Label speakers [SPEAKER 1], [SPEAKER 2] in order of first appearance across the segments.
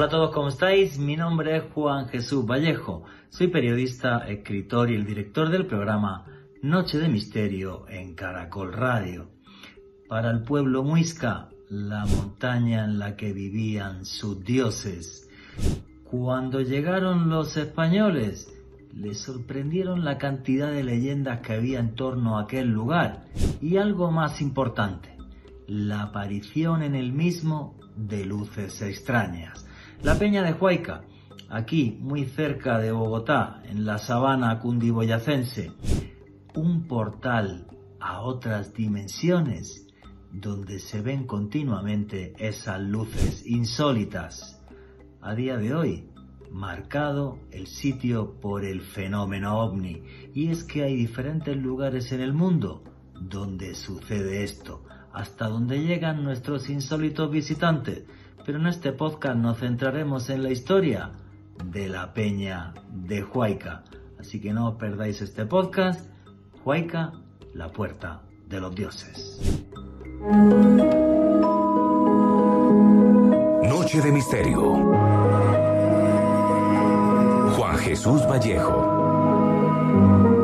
[SPEAKER 1] Hola a todos, ¿cómo estáis? Mi nombre es Juan Jesús Vallejo. Soy periodista, escritor y el director del programa Noche de Misterio en Caracol Radio. Para el pueblo muisca, la montaña en la que vivían sus dioses. Cuando llegaron los españoles, les sorprendieron la cantidad de leyendas que había en torno a aquel lugar y algo más importante, la aparición en el mismo de luces extrañas. La Peña de Huayca, aquí muy cerca de Bogotá, en la sabana cundiboyacense, un portal a otras dimensiones donde se ven continuamente esas luces insólitas. A día de hoy, marcado el sitio por el fenómeno ovni. Y es que hay diferentes lugares en el mundo donde sucede esto, hasta donde llegan nuestros insólitos visitantes. Pero en este podcast nos centraremos en la historia de la peña de Huayca. Así que no os perdáis este podcast. Huayca, la puerta de los dioses.
[SPEAKER 2] Noche de misterio. Juan Jesús Vallejo.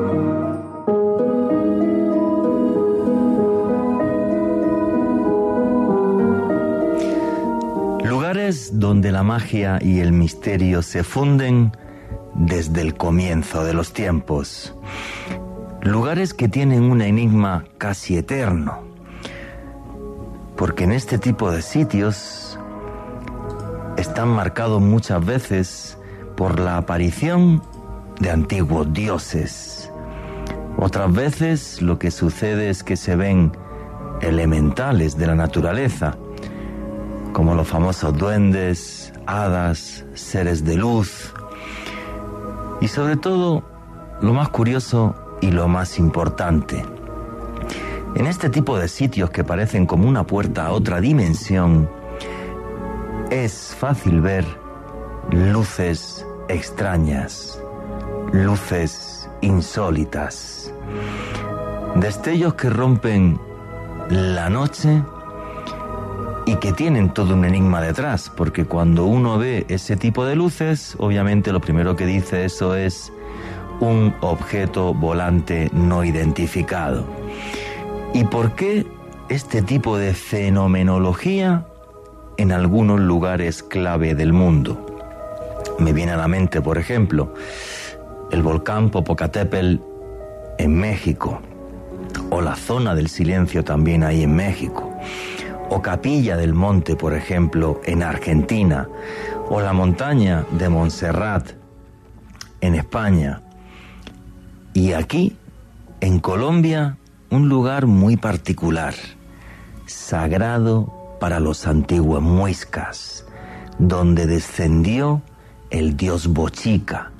[SPEAKER 3] Donde la magia y el misterio se funden desde el comienzo de los tiempos. Lugares que tienen un enigma casi eterno. Porque en este tipo de sitios están marcados muchas veces por la aparición de antiguos dioses. Otras veces lo que sucede es que se ven elementales de la naturaleza, como los famosos duendes, hadas, seres de luz. Y sobre todo, lo más curioso y lo más importante. En este tipo de sitios que parecen como una puerta a otra dimensión, es fácil ver luces extrañas, luces insólitas, destellos que rompen la noche y que tienen todo un enigma detrás, porque cuando uno ve ese tipo de luces, obviamente lo primero que dice eso es un objeto volante no identificado. ¿Y por qué este tipo de fenomenología en algunos lugares clave del mundo? Me viene a la mente, por ejemplo, el volcán Popocatépetl en México, o la zona del silencio también ahí en México, o Capilla del Monte, por ejemplo, en Argentina, o la montaña de Montserrat en España. Y aquí, en Colombia, un lugar muy particular, sagrado para los antiguos muiscas, donde descendió el dios Bochica,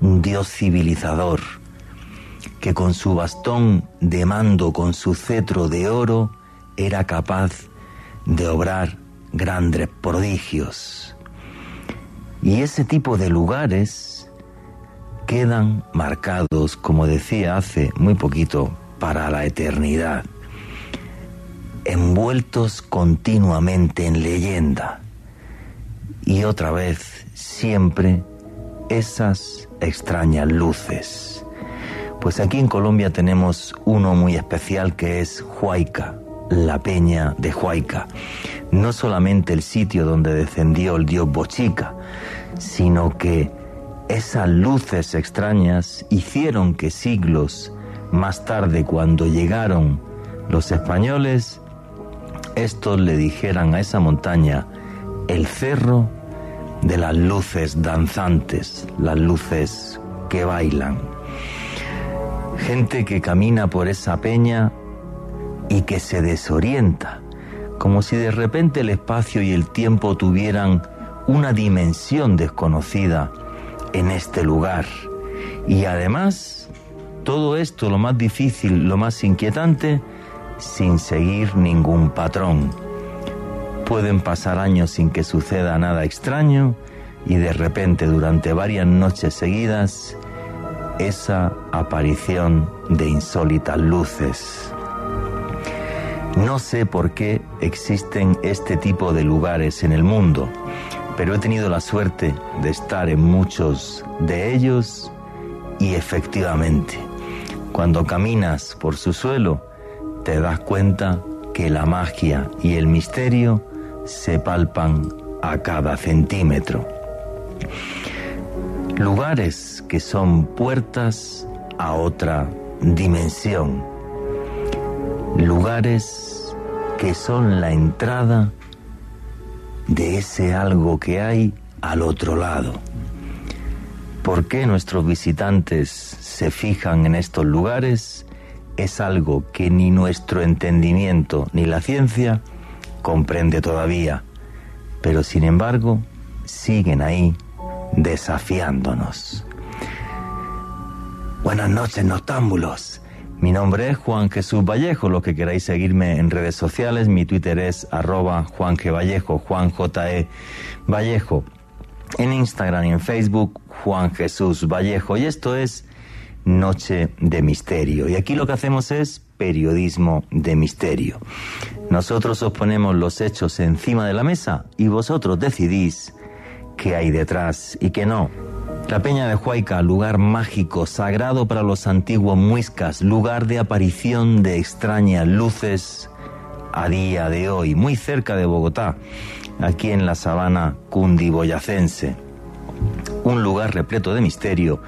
[SPEAKER 3] un dios civilizador, que con su bastón de mando, con su cetro de oro, era capaz de obrar grandes prodigios. Y ese tipo de lugares quedan marcados, como decía hace muy poquito, para la eternidad, envueltos continuamente en leyenda. Y otra vez siempre esas extrañas luces. Pues aquí en Colombia tenemos uno muy especial que es Huayca, la peña de Huayca. No solamente el sitio donde descendió el dios Bochica, sino que esas luces extrañas hicieron que siglos más tarde, cuando llegaron los españoles, estos le dijeran a esa montaña el cerro de las luces danzantes, las luces que bailan. Gente que camina por esa peña y que se desorienta, como si de repente el espacio y el tiempo tuvieran una dimensión desconocida en este lugar. Y además, todo esto, lo más difícil, lo más inquietante, sin seguir ningún patrón Pueden pasar años sin que suceda nada extraño y de repente durante varias noches seguidas esa aparición de insólitas luces. No sé por qué existen este tipo de lugares en el mundo. pero he tenido la suerte de estar en muchos de ellos y efectivamente, cuando caminas por su suelo, te das cuenta que la magia y el misterio se palpan a cada centímetro. Lugares que son puertas a otra dimensión. Lugares que son la entrada de ese algo que hay al otro lado. ¿Por qué nuestros visitantes se fijan en estos lugares? Es algo que ni nuestro entendimiento ni la ciencia comprende todavía, pero sin embargo siguen ahí desafiándonos. Buenas noches, noctámbulos. Mi nombre es Juan Jesús Vallejo, lo que queráis seguirme en redes sociales, mi Twitter es arroba Juan G. Vallejo, Juan J. E. Vallejo. En Instagram y en Facebook, Juan Jesús Vallejo. Y esto es Noche de Misterio. Y aquí lo que hacemos es periodismo de misterio. Nosotros os ponemos los hechos encima de la mesa y vosotros decidís qué hay detrás y qué no. La Peña de Huayca, lugar mágico, sagrado para los antiguos muiscas, lugar de aparición de extrañas luces a día de hoy, muy cerca de Bogotá, aquí en la sabana cundiboyacense. Un lugar repleto de misterio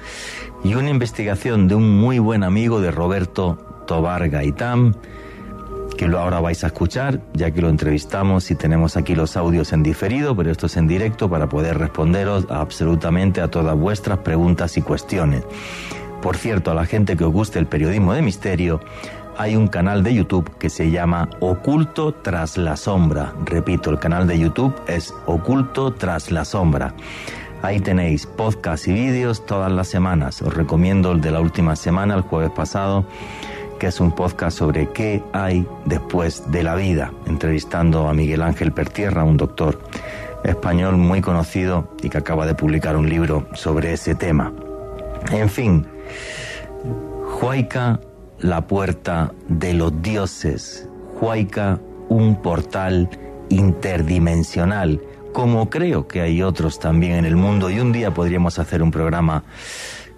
[SPEAKER 3] y una investigación de un muy buen amigo de Roberto Tobar Gaitán, que lo ahora vais a escuchar, ya que lo entrevistamos y tenemos aquí los audios en diferido, pero esto es en directo para poder responderos absolutamente a todas vuestras preguntas y cuestiones. Por cierto, a la gente que os guste el periodismo de misterio, hay un canal de YouTube que se llama Oculto tras la sombra. Repito, el canal de YouTube es Oculto tras la sombra. Ahí tenéis podcast y vídeos todas las semanas. Os recomiendo el de la última semana, el jueves pasado es un podcast sobre qué hay después de la vida, entrevistando a Miguel Ángel Pertierra, un doctor español muy conocido y que acaba de publicar un libro sobre ese tema. En fin, Huayca, la puerta de los dioses. Huayca, un portal interdimensional, como creo que hay otros también en el mundo y un día podríamos hacer un programa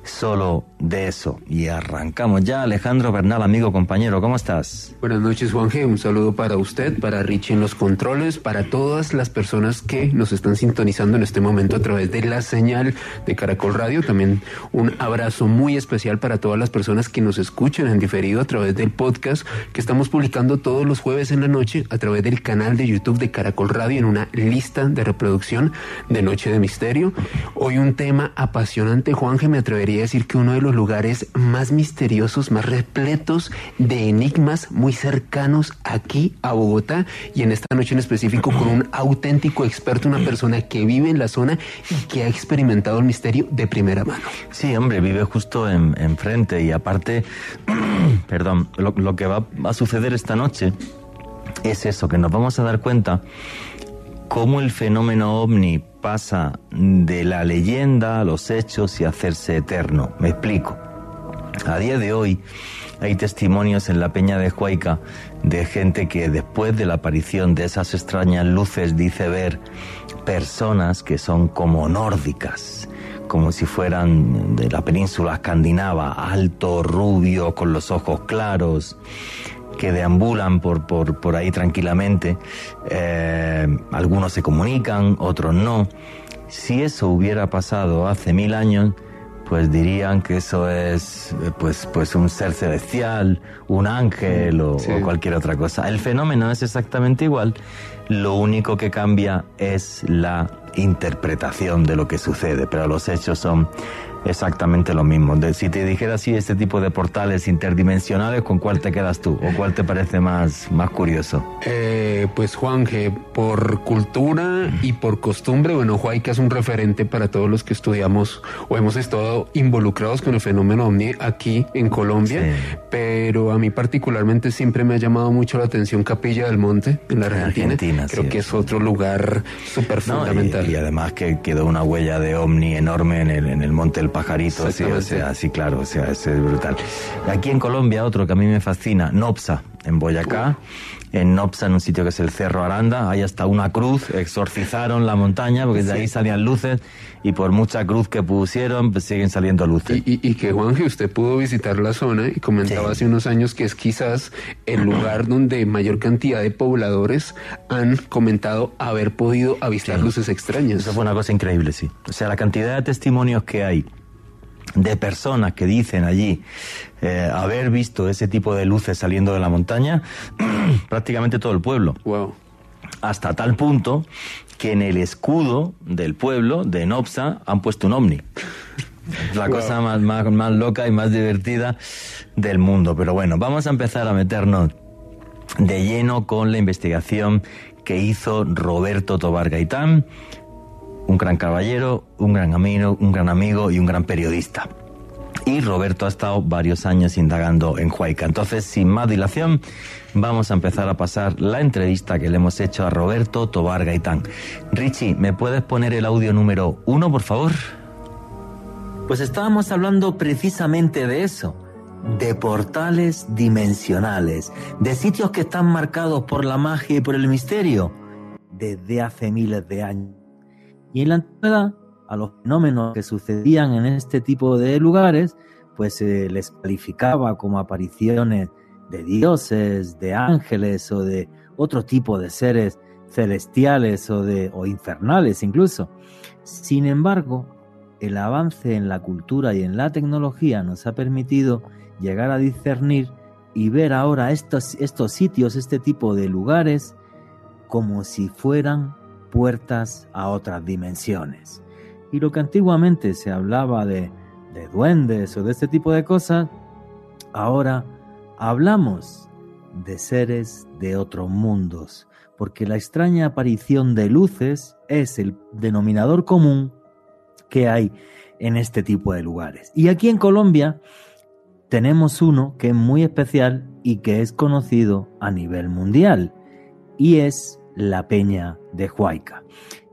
[SPEAKER 3] solo de eso. Y arrancamos ya. Alejandro Bernal, amigo, compañero, ¿cómo estás?
[SPEAKER 4] Buenas noches, Juan. Un saludo para usted, para Richie en los controles, para todas las personas que nos están sintonizando en este momento a través de la señal de Caracol Radio. También un abrazo muy especial para todas las personas que nos escuchan en diferido a través del podcast que estamos publicando todos los jueves en la noche a través del canal de YouTube de Caracol Radio en una lista de reproducción de Noche de Misterio. Hoy un tema apasionante, Juan G. Me atrevería a decir que uno de los lugares más misteriosos, más repletos de enigmas, muy cercanos aquí a Bogotá y en esta noche en específico con un auténtico experto, una persona que vive en la zona y que ha experimentado el misterio de primera mano.
[SPEAKER 3] Sí, hombre, vive justo enfrente y aparte, perdón, lo, lo que va a suceder esta noche es eso, que nos vamos a dar cuenta cómo el fenómeno ovni pasa de la leyenda a los hechos y hacerse eterno. Me explico. A día de hoy hay testimonios en la Peña de Huayca de gente que después de la aparición de esas extrañas luces dice ver personas que son como nórdicas, como si fueran de la península escandinava, alto, rubio, con los ojos claros, que deambulan por, por, por ahí tranquilamente. Eh, algunos se comunican, otros no. Si eso hubiera pasado hace mil años, pues dirían que eso es pues, pues un ser celestial, un ángel o, o, cualquier otra cosa. El fenómeno es exactamente igual, lo único que cambia es la interpretación de lo que sucede, pero los hechos son exactamente lo mismo. De, si te dijera así este tipo de portales interdimensionales, ¿con cuál te quedas tú? ¿O cuál te parece más, más curioso?
[SPEAKER 4] Eh, pues Juan, que por cultura y por costumbre, bueno, Huayca es un referente para todos los que estudiamos o hemos estado involucrados con el fenómeno OVNI aquí en Colombia, sí. pero a mí particularmente siempre me ha llamado mucho la atención Capilla del Monte en la Argentina. Argentina Creo sí, que es otro lugar súper no, fundamental.
[SPEAKER 3] Y, y, además que quedó una huella de OVNI enorme en el, en el Monte del pajarito, sí, o sea, sí, claro, o sea, es brutal. Aquí en Colombia, otro que a mí me fascina, Nopsa,
[SPEAKER 1] en Boyacá, en Nopsa, en un sitio que es el Cerro Aranda, hay hasta una cruz, exorcizaron la montaña porque de ahí salían luces y por mucha cruz que pusieron pues siguen saliendo luces.
[SPEAKER 4] Y, y, que Juanje, usted pudo visitar la zona y comentaba hace unos años que es quizás el lugar donde mayor cantidad de pobladores han comentado haber podido avistar luces extrañas.
[SPEAKER 1] Eso fue una cosa increíble, sí. O sea, la cantidad de testimonios que hay de personas que dicen allí eh, haber visto ese tipo de luces saliendo de la montaña, prácticamente todo el pueblo.
[SPEAKER 4] Wow.
[SPEAKER 1] Hasta tal punto que en el escudo del pueblo de Nopsa han puesto un ovni. La cosa más, más, más loca y más divertida del mundo. Pero bueno, vamos a empezar a meternos de lleno con la investigación que hizo Roberto Tobar Gaitán un gran caballero, un gran amigo, un gran amigo y un gran periodista. Y Roberto ha estado varios años indagando en Huayca. Entonces, sin más dilación, vamos a empezar a pasar la entrevista que le hemos hecho a Roberto Tobar Gaitán. Richie, ¿me puedes poner el audio número uno, por favor? Pues estábamos hablando precisamente de eso, de portales dimensionales, de sitios que están marcados por la magia y por el misterio desde hace miles de años. Y en la antigüedad, a los fenómenos que sucedían en este tipo de lugares, pues se les calificaba como apariciones de dioses, de ángeles o de otro tipo de seres celestiales o, de, o infernales incluso. Sin embargo, el avance en la cultura y en la tecnología nos ha permitido llegar a discernir y ver ahora estos, estos sitios, este tipo de lugares, como si fueran puertas a otras dimensiones. Y lo que antiguamente se hablaba de, de duendes o de este tipo de cosas, ahora hablamos de seres de otros mundos, porque la extraña aparición de luces es el denominador común que hay en este tipo de lugares. Y aquí en Colombia tenemos uno que es muy especial y que es conocido a nivel mundial, y es la Peña de Huayca.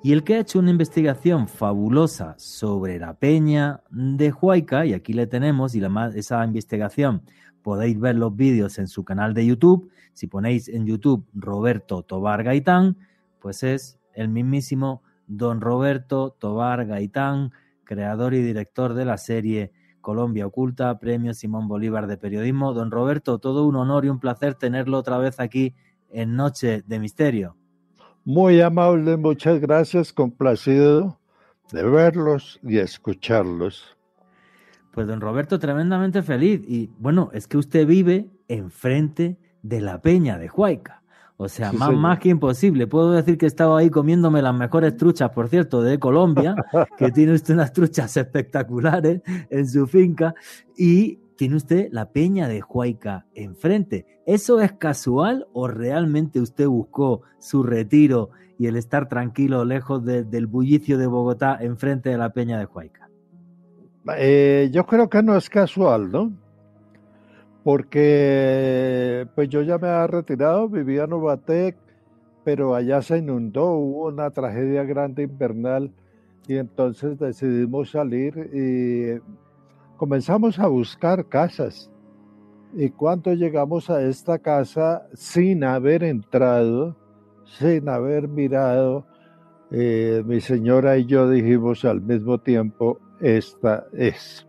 [SPEAKER 1] Y el que ha hecho una investigación fabulosa sobre la Peña de Huayca, y aquí le tenemos, y la, esa investigación podéis ver los vídeos en su canal de YouTube. Si ponéis en YouTube Roberto Tobar Gaitán, pues es el mismísimo don Roberto Tobar Gaitán, creador y director de la serie Colombia Oculta, Premio Simón Bolívar de Periodismo. Don Roberto, todo un honor y un placer tenerlo otra vez aquí en Noche de Misterio.
[SPEAKER 5] Muy amable, muchas gracias, complacido de verlos y escucharlos.
[SPEAKER 1] Pues don Roberto, tremendamente feliz. Y bueno, es que usted vive enfrente de la peña de Huayca. O sea, más, más que imposible. Puedo decir que he estado ahí comiéndome las mejores truchas, por cierto, de Colombia, que tiene usted unas truchas espectaculares en su finca. Y tiene usted la peña de Huayca enfrente. ¿Eso es casual o realmente usted buscó su retiro y el estar tranquilo lejos del bullicio de Bogotá enfrente de la peña de Huayca?
[SPEAKER 5] Eh, yo creo que no es casual, ¿no? Porque pues yo ya me había retirado, vivía en Ubatec, pero allá se inundó, hubo una tragedia grande invernal y entonces decidimos salir y comenzamos a buscar casas. Y cuando llegamos a esta casa, sin haber entrado, sin haber mirado, eh, mi señora y yo dijimos al mismo tiempo, esta es.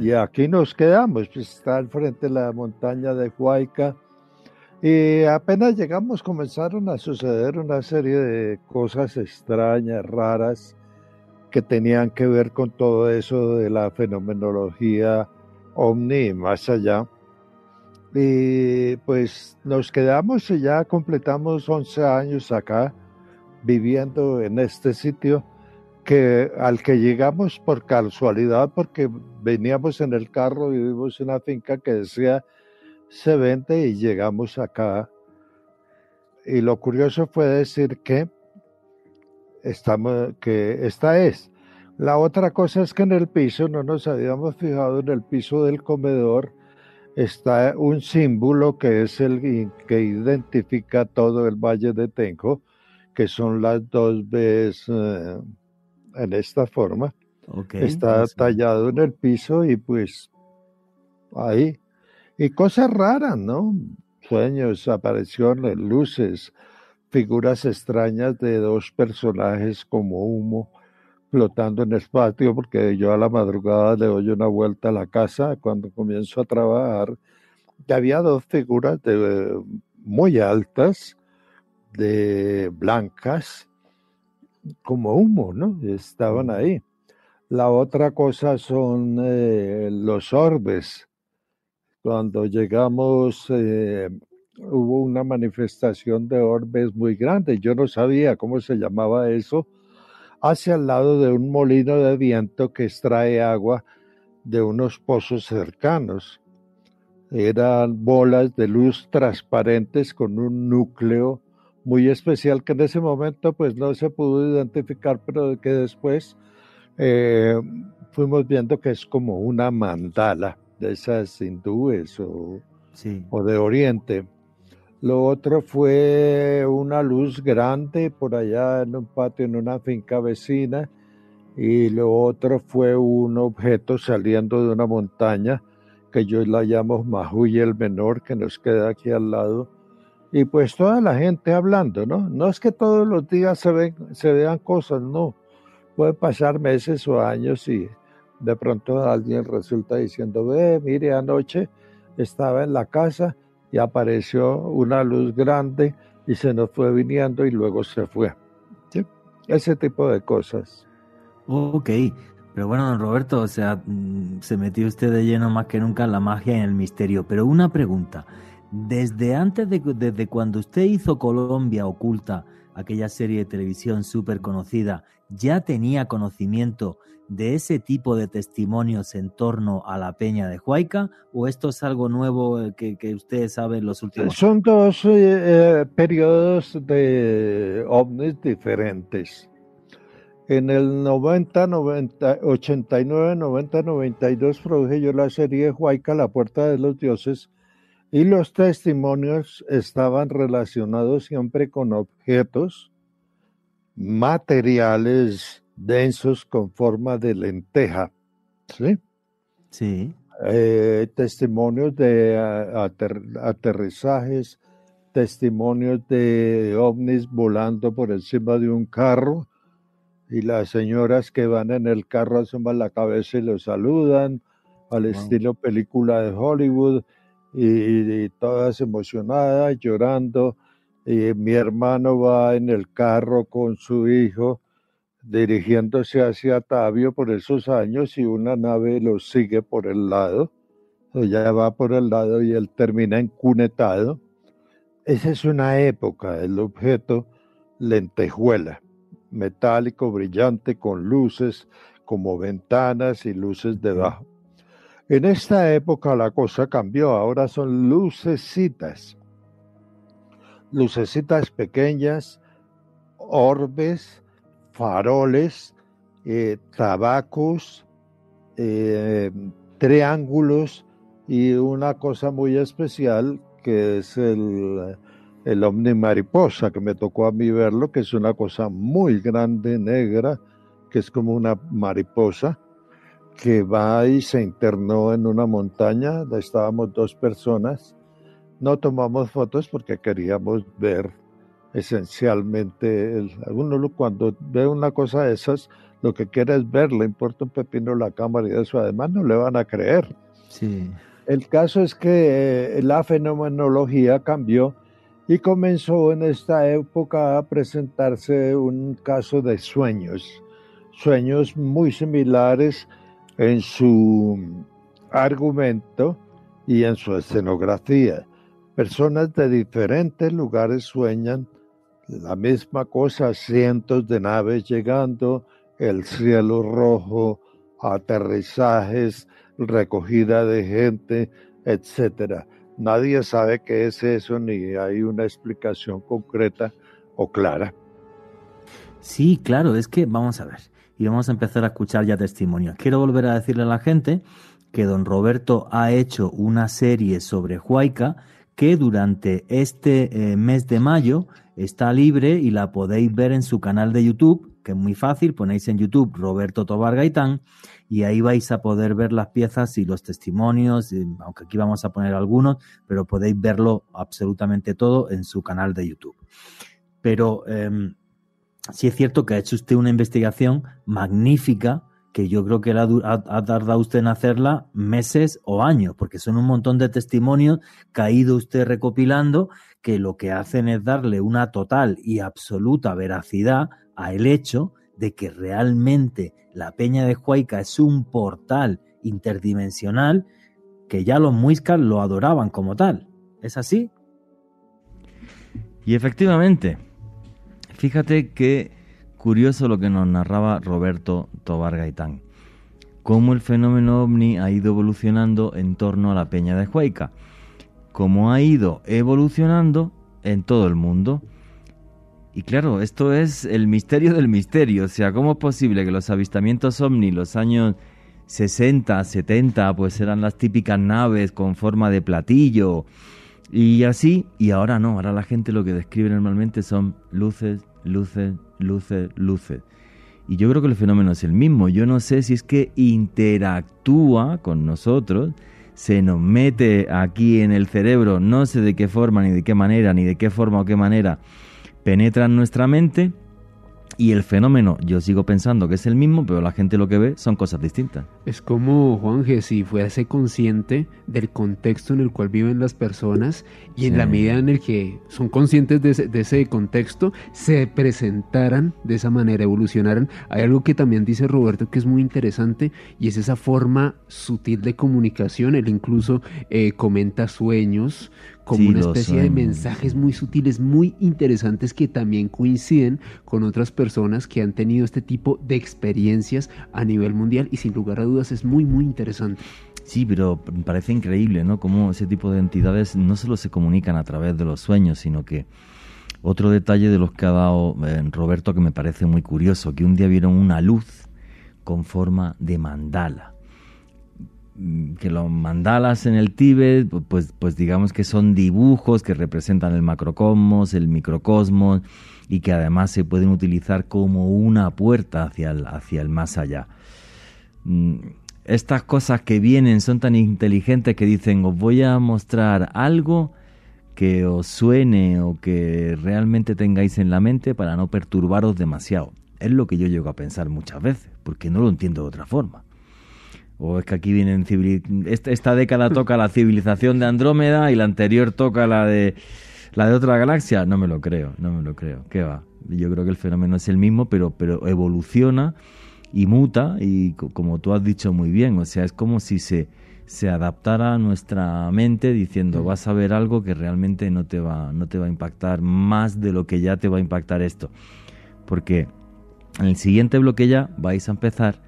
[SPEAKER 5] Y aquí nos quedamos, pues, está al frente de la montaña de Huayca. Y apenas llegamos comenzaron a suceder una serie de cosas extrañas, raras, que tenían que ver con todo eso de la fenomenología omni y más allá. Y pues nos quedamos y ya completamos 11 años acá viviendo en este sitio que al que llegamos por casualidad porque veníamos en el carro y vimos una finca que decía se vende y llegamos acá. Y lo curioso fue decir que estamos, que esta es. La otra cosa es que en el piso, no nos habíamos fijado, en el piso del comedor está un símbolo que es el que identifica todo el Valle de Tenjo, que son las dos veces eh, en esta forma. está tallado en el piso y pues ahí. Y cosas raras, ¿no? sueños, apariciones, luces, figuras extrañas de dos personajes como humo flotando en el patio, porque yo a la madrugada le doy una vuelta a la casa cuando comienzo a trabajar. Y había dos figuras de, muy altas, de blancas, como humo, ¿no? Estaban ahí. La otra cosa son eh, los orbes. Cuando llegamos, eh, hubo una manifestación de orbes muy grande. Yo no sabía cómo se llamaba eso, hacia el lado de un molino de viento que extrae agua de unos pozos cercanos. Eran bolas de luz transparentes con un núcleo muy especial que en ese momento pues no se pudo identificar, pero que después eh, fuimos viendo que es como una mandala de esas hindúes o, o de Oriente. Lo otro fue una luz grande por allá en un patio, en una finca vecina. Y lo otro fue un objeto saliendo de una montaña que yo la llamo Mahuy el Menor, que nos queda aquí al lado. Y pues toda la gente hablando, ¿no? No es que todos los días se, ven, se vean cosas, no. Puede pasar meses o años y de pronto alguien resulta diciendo, ve, mire, anoche estaba en la casa y apareció una luz grande y se nos fue viniendo y luego se fue. Ese tipo de cosas.
[SPEAKER 1] Ok, pero bueno, don Roberto, o sea, mm, se metió usted de lleno más que nunca en la magia y en el misterio. Pero una pregunta, desde antes de desde cuando usted hizo Colombia Oculta, aquella serie de televisión súper conocida, ¿ya tenía conocimiento de ese tipo de testimonios en torno a la peña de Huayca o esto es algo nuevo eh, que, ustedes saben los últimos
[SPEAKER 5] Son dos eh, eh, periodos de ovnis diferentes. En el 90, 90, 89, 90, 92 produje yo la serie Huayca, La Puerta de los Dioses, y los testimonios estaban relacionados siempre con objetos materiales densos con forma de lenteja. ¿Sí?
[SPEAKER 1] Sí.
[SPEAKER 5] Eh, testimonios de aterrizajes, testimonios de ovnis volando por encima de un carro y las señoras que van en el carro asoman la cabeza y lo saludan al estilo película de Hollywood y, todas emocionadas, llorando. Y mi hermano va en el carro con su hijo dirigiéndose hacia Tabio por esos años y una nave lo sigue por el lado, ya va por el lado y él termina encunetado. Esa es una época, el objeto lentejuela, metálico, brillante, con luces como ventanas y luces debajo. En esta época la cosa cambió, ahora son lucecitas, lucecitas pequeñas, orbes, faroles, eh, tabacos, eh, triángulos y una cosa muy especial que es el, el ovni mariposa, que me tocó a mí verlo, que es una cosa muy grande, negra, que es como una mariposa, que va y se internó en una montaña, estábamos dos personas, no tomamos fotos porque queríamos ver esencialmente, el, uno cuando ve una cosa de esas, lo que quiere es ver, le importa un pepino la cámara y eso, además no le van a creer.
[SPEAKER 1] Sí.
[SPEAKER 5] El caso es que eh, la fenomenología cambió y comenzó en esta época a presentarse un caso de sueños, sueños muy similares en su argumento y en su escenografía. Personas de diferentes lugares sueñan la misma cosa, cientos de naves llegando, el cielo rojo, aterrizajes, recogida de gente, etcétera. Nadie sabe qué es eso ni hay una explicación concreta o clara.
[SPEAKER 1] Sí, claro, es que vamos a ver y vamos a empezar a escuchar ya testimonios. Quiero volver a decirle a la gente que don Roberto ha hecho una serie sobre Huayca que durante este eh, mes de mayo está libre y la podéis ver en su canal de YouTube
[SPEAKER 3] que es muy fácil, ponéis en YouTube Roberto Tobar Gaitán y ahí vais a poder ver las piezas y los testimonios, aunque aquí vamos a poner algunos, pero podéis verlo absolutamente todo en su canal de YouTube. Pero eh, sí es cierto que ha hecho usted una investigación magnífica que yo creo que ha, ha, tardado usted en hacerla meses o años, porque son un montón de testimonios que ha ido usted recopilando que lo que hacen es darle una total y absoluta veracidad a el hecho de que realmente la Peña de Huayca es un portal interdimensional que ya los muiscas lo adoraban como tal. ¿Es así? Y efectivamente, fíjate que curioso lo que nos narraba Roberto Tobar Gaitán. Cómo el fenómeno ovni ha ido evolucionando en torno a la Peña de Huayca. Cómo ha ido evolucionando en todo el mundo. Y claro, esto es el misterio del misterio. O sea, ¿cómo es posible que los avistamientos ovni los años 60, 70, pues eran las típicas naves con forma de platillo y así, y ahora no, ahora la gente lo que describe normalmente son luces, luces, luces, luces. Y yo creo que el fenómeno es el mismo. Yo no sé si es que interactúa con nosotros, se nos mete aquí en el cerebro, no sé de qué forma, ni de qué manera, ni de qué forma o qué manera, penetra en nuestra mente y el fenómeno, yo sigo pensando que es el mismo, pero la gente lo que ve son cosas distintas.
[SPEAKER 4] Es como, Juanje, si fuese consciente del contexto en el cual viven las personas y en la medida en el que son conscientes de ese, de ese, contexto, se presentaran de esa manera, evolucionaran. Hay algo que también dice Roberto que es muy interesante y es esa forma sutil de comunicación. Él incluso eh, comenta sueños, como una especie de mensajes muy sutiles, muy interesantes que también coinciden con otras personas que han tenido este tipo de experiencias a nivel mundial y sin lugar a dudas es muy, muy interesante.
[SPEAKER 3] Sí, pero parece increíble, ¿no? Cómo ese tipo de entidades no solo se comunican a través de los sueños, sino que otro detalle de los que ha dado eh, Roberto que me parece muy curioso, que un día vieron una luz con forma de mandala que los mandalas en el Tíbet, pues, pues digamos que son dibujos que representan el macrocosmos, el microcosmos y que además se pueden utilizar como una puerta hacia el, hacia el más allá. Mm, estas cosas que vienen son tan inteligentes que dicen os voy a mostrar algo que os suene o que realmente tengáis en la mente para no perturbaros demasiado. Es lo que yo llego a pensar muchas veces, porque no lo entiendo de otra forma. O es que aquí vienen esta, esta década toca la civilización de Andrómeda y la anterior toca la de la de otra galaxia. No me lo creo, no me lo creo. ¿Qué va? Yo creo que el fenómeno es el mismo, pero, pero evoluciona y muta y como tú has dicho muy bien, o sea, es como si se, se adaptara a nuestra mente diciendo vas a ver algo que realmente no te va no te va a impactar más de lo que ya te va a impactar esto. Porque en el siguiente bloque ya vais a empezar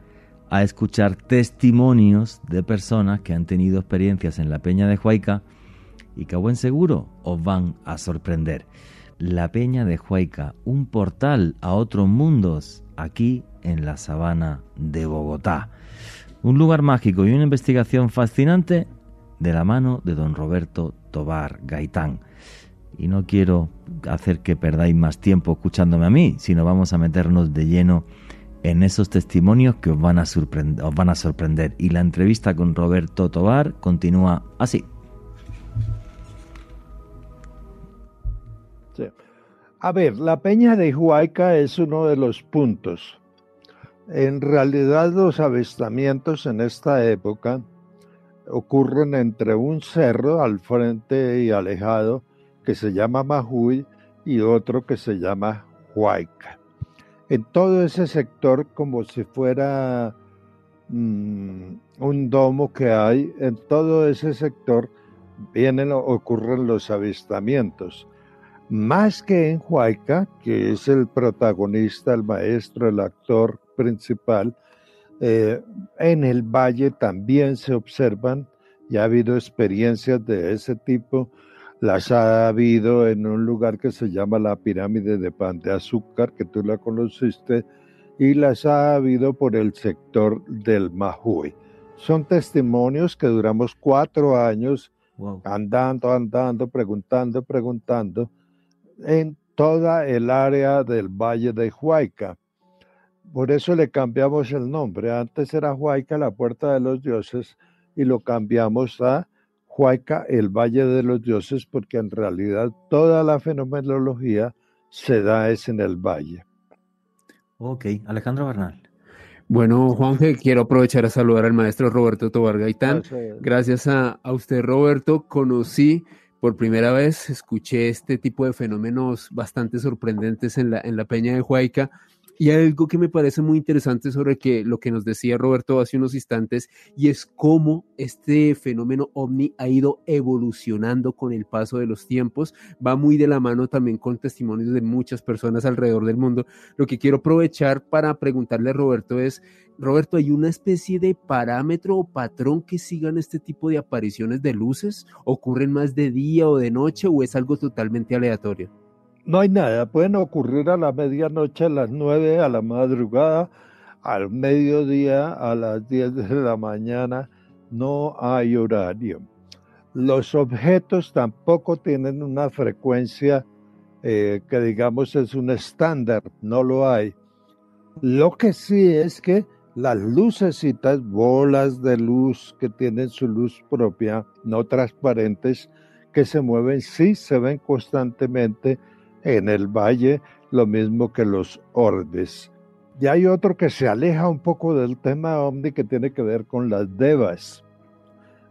[SPEAKER 3] a escuchar testimonios de personas que han tenido experiencias en la Peña de Huayca y que a buen seguro os van a sorprender. La Peña de Huayca, un portal a otros mundos aquí en la sabana de Bogotá. Un lugar mágico y una investigación fascinante de la mano de don Roberto Tobar Gaitán. Y no quiero hacer que perdáis más tiempo escuchándome a mí, sino vamos a meternos de lleno en esos testimonios que os van a, sorprender, os van a sorprender. Y la entrevista con Roberto Tobar continúa así.
[SPEAKER 5] A ver, la Peña de Huayca es uno de los puntos. En realidad los avistamientos en esta época ocurren entre un cerro al frente y alejado que se llama Majuy y otro que se llama Huayca en todo ese sector como si fuera mm, un domo que hay, en todo ese sector vienen ocurren los avistamientos. Más que en Huayca, que es el protagonista, el maestro, el actor principal, eh, en el valle también se observan, y ha habido experiencias de ese tipo las ha habido en un lugar que se llama la pirámide de pan de azúcar, que tú la conociste, y las ha habido por el sector del Majuy. Son testimonios que duramos cuatro años andando, andando, preguntando, preguntando en toda el área del Valle de Huayca. Por eso le cambiamos el nombre. Antes era Huayca, la puerta de los dioses, y lo cambiamos a Huayca, el Valle de los Dioses, porque en realidad toda la fenomenología se da es en el valle.
[SPEAKER 1] Ok, Alejandro Bernal.
[SPEAKER 4] Bueno, Juanje, quiero aprovechar a saludar al maestro Roberto Tobar Gaitán. Gracias a, a, usted, Roberto, conocí por primera vez, escuché este tipo de fenómenos bastante sorprendentes en la, en la Peña de Huayca y algo que me parece muy interesante sobre que lo que nos decía Roberto hace unos instantes, y es cómo este fenómeno ovni ha ido evolucionando con el paso de los tiempos. Va muy de la mano también con testimonios de muchas personas alrededor del mundo. Lo que quiero aprovechar para preguntarle a Roberto es, Roberto, ¿hay una especie de parámetro o patrón que sigan este tipo de apariciones de luces? ¿Ocurren más de día o de noche o es algo totalmente aleatorio?
[SPEAKER 5] No hay nada, pueden ocurrir a la medianoche, a las nueve, a la madrugada, al mediodía, a las diez de la mañana, no hay horario. Los objetos tampoco tienen una frecuencia eh, que digamos es un estándar, no lo hay. Lo que sí es que las lucecitas, bolas de luz que tienen su luz propia, no transparentes, que se mueven, sí se ven constantemente en el valle, lo mismo que los orbes. Y hay otro que se aleja un poco del tema ovni que tiene que ver con las devas.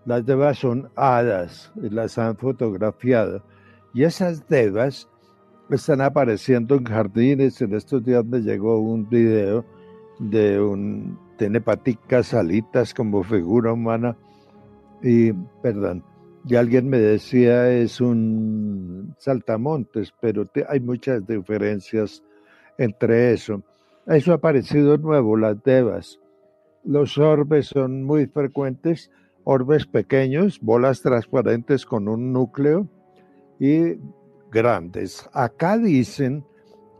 [SPEAKER 5] Las devas son hadas y las han fotografiado. Y esas devas están apareciendo en jardines. En estos días me llegó un video de un, tiene paticas, como figura humana. Y, perdón, y alguien me decía es un saltamontes, pero hay muchas diferencias entre eso. Eso ha parecido nuevo, las devas. Los orbes son muy frecuentes, orbes pequeños, bolas transparentes con un núcleo y grandes. Acá dicen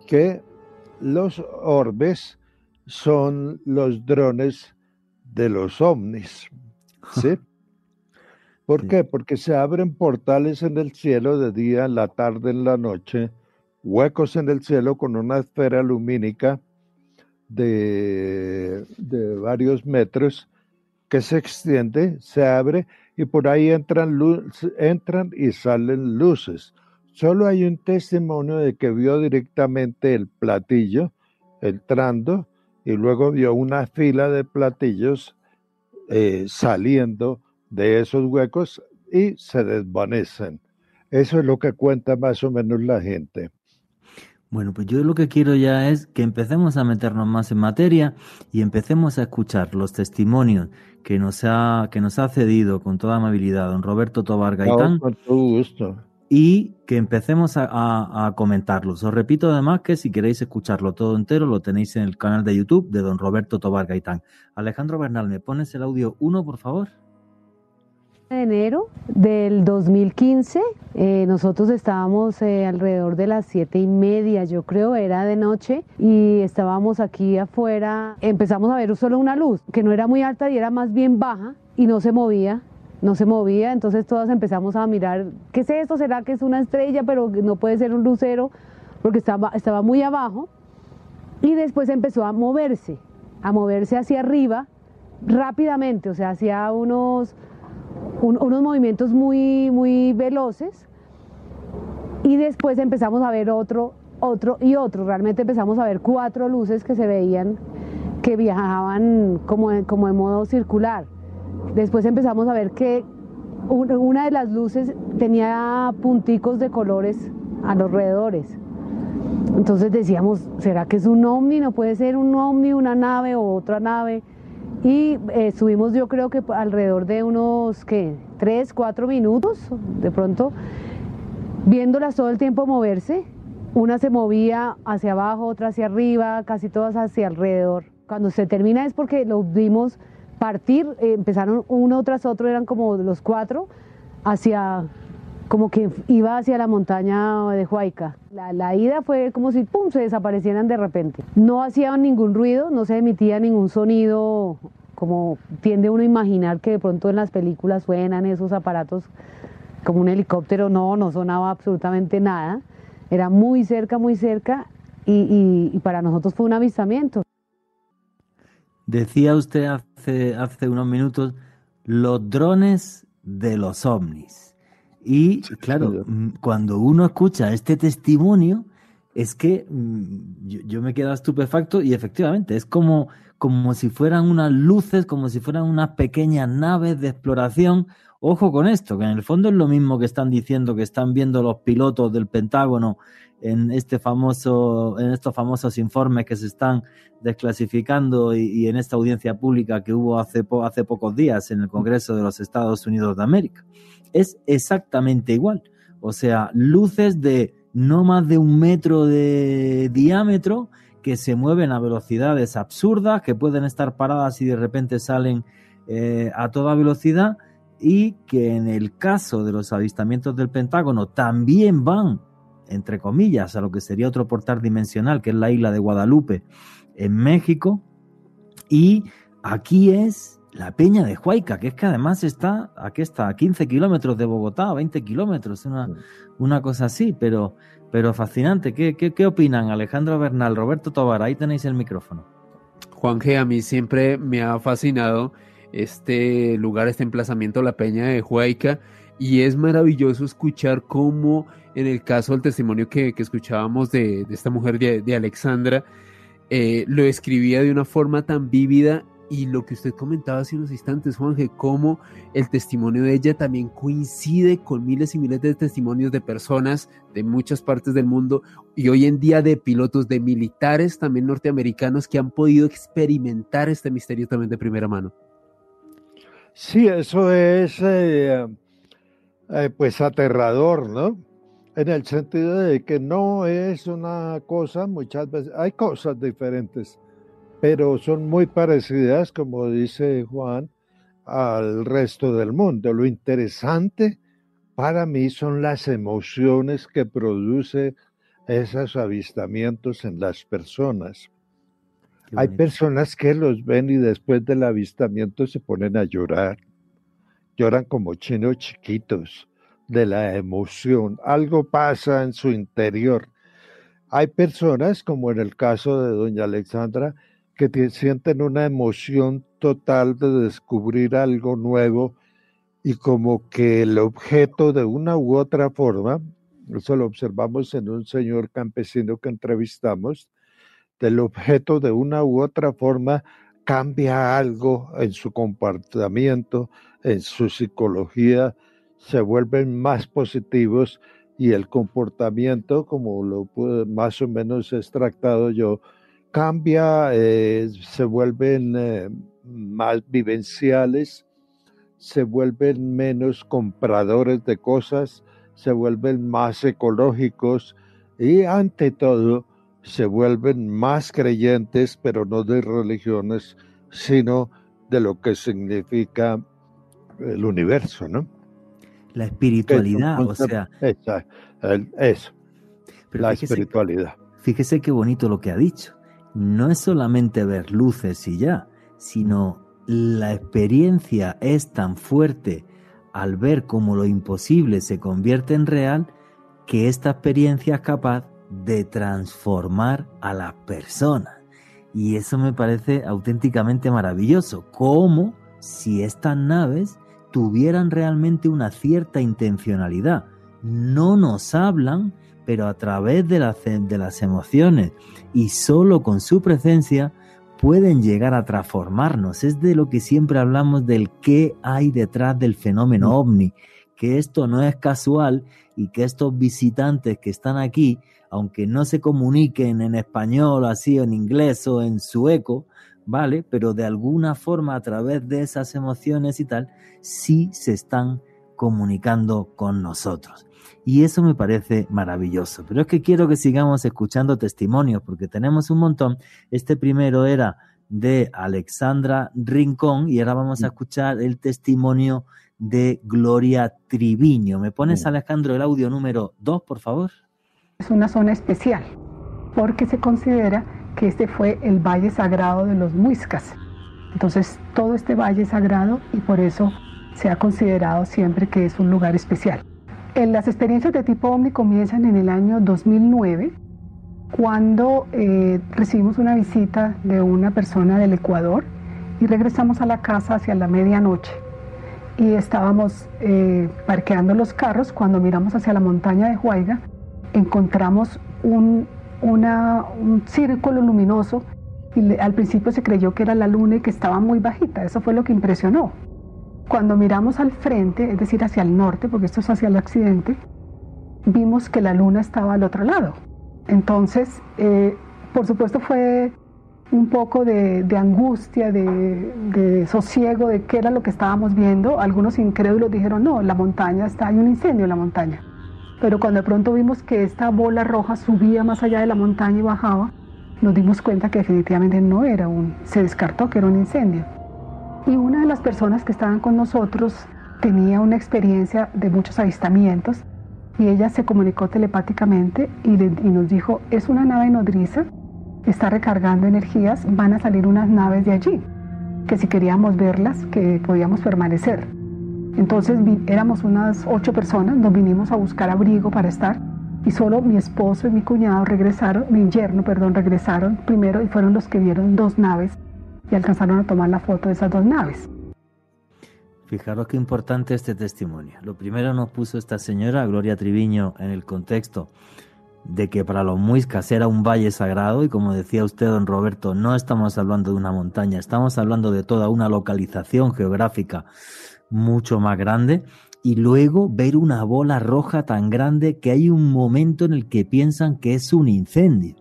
[SPEAKER 5] que los orbes son los drones de los ovnis. ¿sí? ¿Por qué? Porque se abren portales en el cielo de día, en la tarde, en la noche, huecos en el cielo con una esfera lumínica de, varios metros que se extiende, se abre y por ahí entran, entran y salen luces. Solo hay un testimonio de que vio directamente el platillo entrando y luego vio una fila de platillos eh, saliendo de esos huecos y se desvanecen. Eso es lo que cuenta más o menos la gente.
[SPEAKER 1] Bueno, pues yo lo que quiero ya es que empecemos a meternos más en materia y empecemos a escuchar los testimonios que nos ha, que nos ha cedido con toda amabilidad don Roberto Tobar Gaitán.
[SPEAKER 5] con todo gusto.
[SPEAKER 1] Y que empecemos a, a, comentarlos. Os repito además que si queréis escucharlo todo entero, lo tenéis en el canal de YouTube de don Roberto Tobar Gaitán. Alejandro Bernal, ¿me pones el audio 1, por favor?
[SPEAKER 6] De enero del 2015, eh, nosotros estábamos eh, alrededor de las siete y media, yo creo, era de noche, y estábamos aquí afuera, empezamos a ver solo una luz, que no era muy alta y era más bien baja, y no se movía, no se movía, entonces todas empezamos a mirar, ¿qué es esto? ¿Será que es una estrella, pero no puede ser un lucero? Porque estaba, estaba muy abajo, y después empezó a moverse, a moverse hacia arriba rápidamente, o sea, hacia unos unos movimientos muy, muy veloces y después empezamos a ver otro, otro y otro. Realmente empezamos a ver cuatro luces que se veían que viajaban como, como de modo circular. Después empezamos a ver que una de las luces tenía punticos de colores a los alrededores. Entonces decíamos, ¿será que es un ovni? No puede ser un ovni, una nave o otra nave. Y eh, estuvimos yo creo que alrededor de unos, ¿qué? Tres, cuatro minutos, de pronto, viéndolas todo el tiempo moverse. Una se movía hacia abajo, otra hacia arriba, casi todas hacia alrededor. Cuando se termina es porque los vimos partir, eh, empezaron uno tras otro, eran como los cuatro, hacia como que iba hacia la montaña de Huayca. La, ida fue como si pum, se desaparecieran de repente. No hacían ningún ruido, no se emitía ningún sonido, como tiende uno a imaginar que de pronto en las películas suenan esos aparatos como un helicóptero. No, no sonaba absolutamente nada. Era muy cerca, muy cerca y, y para nosotros fue un avistamiento.
[SPEAKER 1] decía usted hace, hace unos minutos los drones de los ovnis. Y claro, mm, cuando uno escucha este testimonio, es que mm, yo, me quedo estupefacto y efectivamente es como, como si fueran unas luces, como si fueran unas pequeñas naves de exploración. Ojo con esto, que en el fondo es lo mismo que están diciendo que están viendo los pilotos del Pentágono en este famoso, en estos famosos informes que se están desclasificando y, en esta audiencia pública que hubo hace, hace pocos días en el Congreso de los Estados Unidos de América. Es exactamente igual. O sea, luces de no más de un metro de diámetro que se mueven a velocidades absurdas, que pueden estar paradas y de repente salen eh, a toda velocidad y que en el caso de los avistamientos del Pentágono también van entre comillas, a lo que sería otro portal dimensional, que es la isla de Guadalupe, en México. Y aquí es la Peña de Huayca, que es que además está, aquí está, a 15 kilómetros de Bogotá, 20 kilómetros, una, una cosa así, pero, pero fascinante. ¿Qué, qué, opinan Alejandro Bernal, Roberto Tobar? Ahí tenéis el micrófono.
[SPEAKER 4] Juan G, a mí siempre me ha fascinado este lugar, este emplazamiento, la Peña de Huayca, y es maravilloso escuchar cómo en el caso del testimonio que, escuchábamos de, esta mujer de, Alexandra, eh, lo escribía de una forma tan vívida y lo que usted comentaba hace unos instantes, Juanje, cómo el testimonio de ella también coincide con miles y miles de testimonios de personas de muchas partes del mundo y hoy en día de pilotos, de militares también norteamericanos que han podido experimentar este misterio también de primera mano.
[SPEAKER 5] Sí, eso es eh, eh, pues aterrador, ¿no? en el sentido de que no es una cosa, muchas veces hay cosas diferentes, pero son muy parecidas, como dice Juan, al resto del mundo. Lo interesante para mí son las emociones que produce esos avistamientos en las personas. Hay personas que los ven y después del avistamiento se ponen a llorar. Lloran como chinos chiquitos de la emoción. Algo pasa en su interior. Hay personas, como en el caso de doña Alexandra, que sienten una emoción total de descubrir algo nuevo y como que el objeto de una u otra forma, eso lo observamos en un señor campesino que entrevistamos, del objeto de una u otra forma cambia algo en su comportamiento, en su psicología, se vuelven más positivos y el comportamiento, como lo más o menos extractado yo, cambia, eh, se vuelven eh, más vivenciales, se vuelven menos compradores de cosas, se vuelven más ecológicos y ante todo se vuelven más creyentes, pero no de religiones, sino de lo que significa el universo, ¿no?
[SPEAKER 1] la espiritualidad, o sea.
[SPEAKER 5] eso, la espiritualidad.
[SPEAKER 1] Fíjese qué bonito lo que ha dicho. No es solamente ver luces y ya, sino la experiencia es tan fuerte al ver cómo lo imposible se convierte en real que esta experiencia es capaz de transformar a la persona. Y eso me parece auténticamente maravilloso. Como si estas naves tuvieran realmente una cierta intencionalidad. No nos hablan, pero a través de, de las emociones y solo con su presencia pueden llegar a transformarnos. Es de lo que siempre hablamos del qué hay detrás del fenómeno ovni, que esto no es casual y que estos visitantes que están aquí, aunque no se comuniquen en español, así en inglés o en sueco, ¿vale? Pero de alguna forma a través de esas emociones y tal, sí se están comunicando con nosotros. Y eso me parece maravilloso. Pero es que quiero que sigamos escuchando testimonios porque tenemos un montón. Este primero era de Alexandra Rincón y ahora vamos a escuchar el testimonio de Gloria Triviño. ¿Me pones, Alejandro, el audio número 2, por favor?
[SPEAKER 7] Es una zona especial porque se considera que este fue el valle sagrado de los muiscas. Entonces todo este valle es sagrado y por eso se ha considerado siempre que es un lugar especial. En las experiencias de tipo OVNI comienzan en el año 2009, cuando eh, recibimos una visita de una persona del Ecuador y regresamos a la casa hacia la medianoche y estábamos eh, parqueando los carros cuando miramos hacia la montaña de Huayga, encontramos un, un círculo luminoso y al principio se creyó que era la luna y que estaba muy bajita, eso fue lo que impresionó. Cuando miramos al frente, es decir, hacia el norte, porque esto es hacia el occidente, vimos que la luna estaba al otro lado. Entonces, eh, por supuesto fue un poco de, angustia, de, sosiego de qué era lo que estábamos viendo. Algunos incrédulos dijeron, no, la montaña está, hay un incendio en la montaña. Pero cuando de pronto vimos que esta bola roja subía más allá de la montaña y bajaba, nos dimos cuenta que definitivamente no era un, se descartó que era un incendio. Y una de las personas que estaban con nosotros tenía una experiencia de muchos avistamientos y ella se comunicó telepáticamente y, nos dijo, es una nave nodriza está recargando energías, van a salir unas naves de allí, que si queríamos verlas, que podíamos permanecer. Entonces éramos unas ocho personas, nos vinimos a buscar abrigo para estar y solo mi esposo y mi cuñado regresaron, mi yerno, perdón, regresaron primero y fueron los que vieron dos naves y alcanzaron a tomar la foto de esas dos naves.
[SPEAKER 1] Fijaros qué importante este testimonio. Lo primero nos puso esta señora, Gloria Triviño, en el contexto de que para los muiscas era un valle sagrado y como decía usted, don Roberto, no estamos hablando de una montaña, estamos hablando de toda una localización geográfica mucho más grande y luego ver una bola roja tan grande que hay un momento en el que piensan que es un incendio.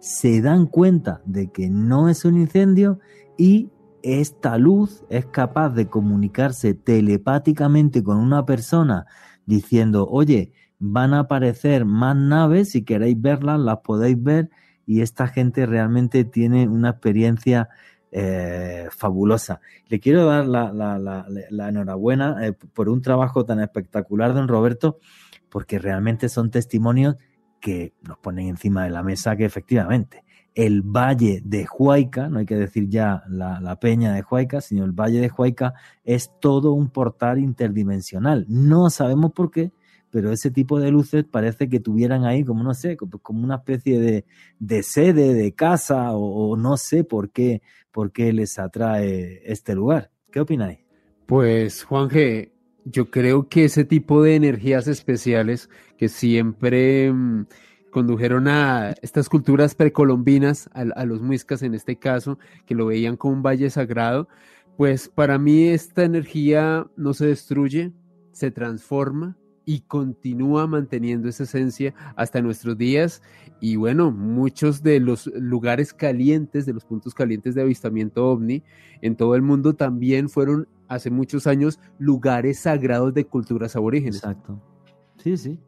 [SPEAKER 1] Se dan cuenta de que no es un incendio y esta luz es capaz de comunicarse telepáticamente con una persona diciendo, oye, van a aparecer más naves, si queréis verlas, las podéis ver y esta gente realmente tiene una experiencia eh, fabulosa. Le quiero dar la, enhorabuena eh, por un trabajo tan espectacular, don Roberto, porque realmente son testimonios que nos ponen encima de la mesa que efectivamente el valle de Huayca, no hay que decir ya la, peña de Huayca, sino el valle de Huayca es todo un portal interdimensional. No sabemos por qué, pero ese tipo de luces parece que tuvieran ahí como, no sé, como una especie de, de sede, de casa, o, no sé por qué, por qué les atrae este lugar. ¿Qué opináis?
[SPEAKER 4] Pues, Juan G., yo creo que ese tipo de energías especiales que siempre mm, condujeron a estas culturas precolombinas, a, a los muiscas en este caso, que lo veían como un valle sagrado, pues para mí esta energía no se destruye, se transforma y continúa manteniendo esa esencia hasta nuestros días. Y bueno, muchos de los lugares calientes, de los puntos calientes de avistamiento ovni en todo el mundo también fueron hace muchos años lugares sagrados de culturas aborígenes.
[SPEAKER 1] Exacto. Sí, sí.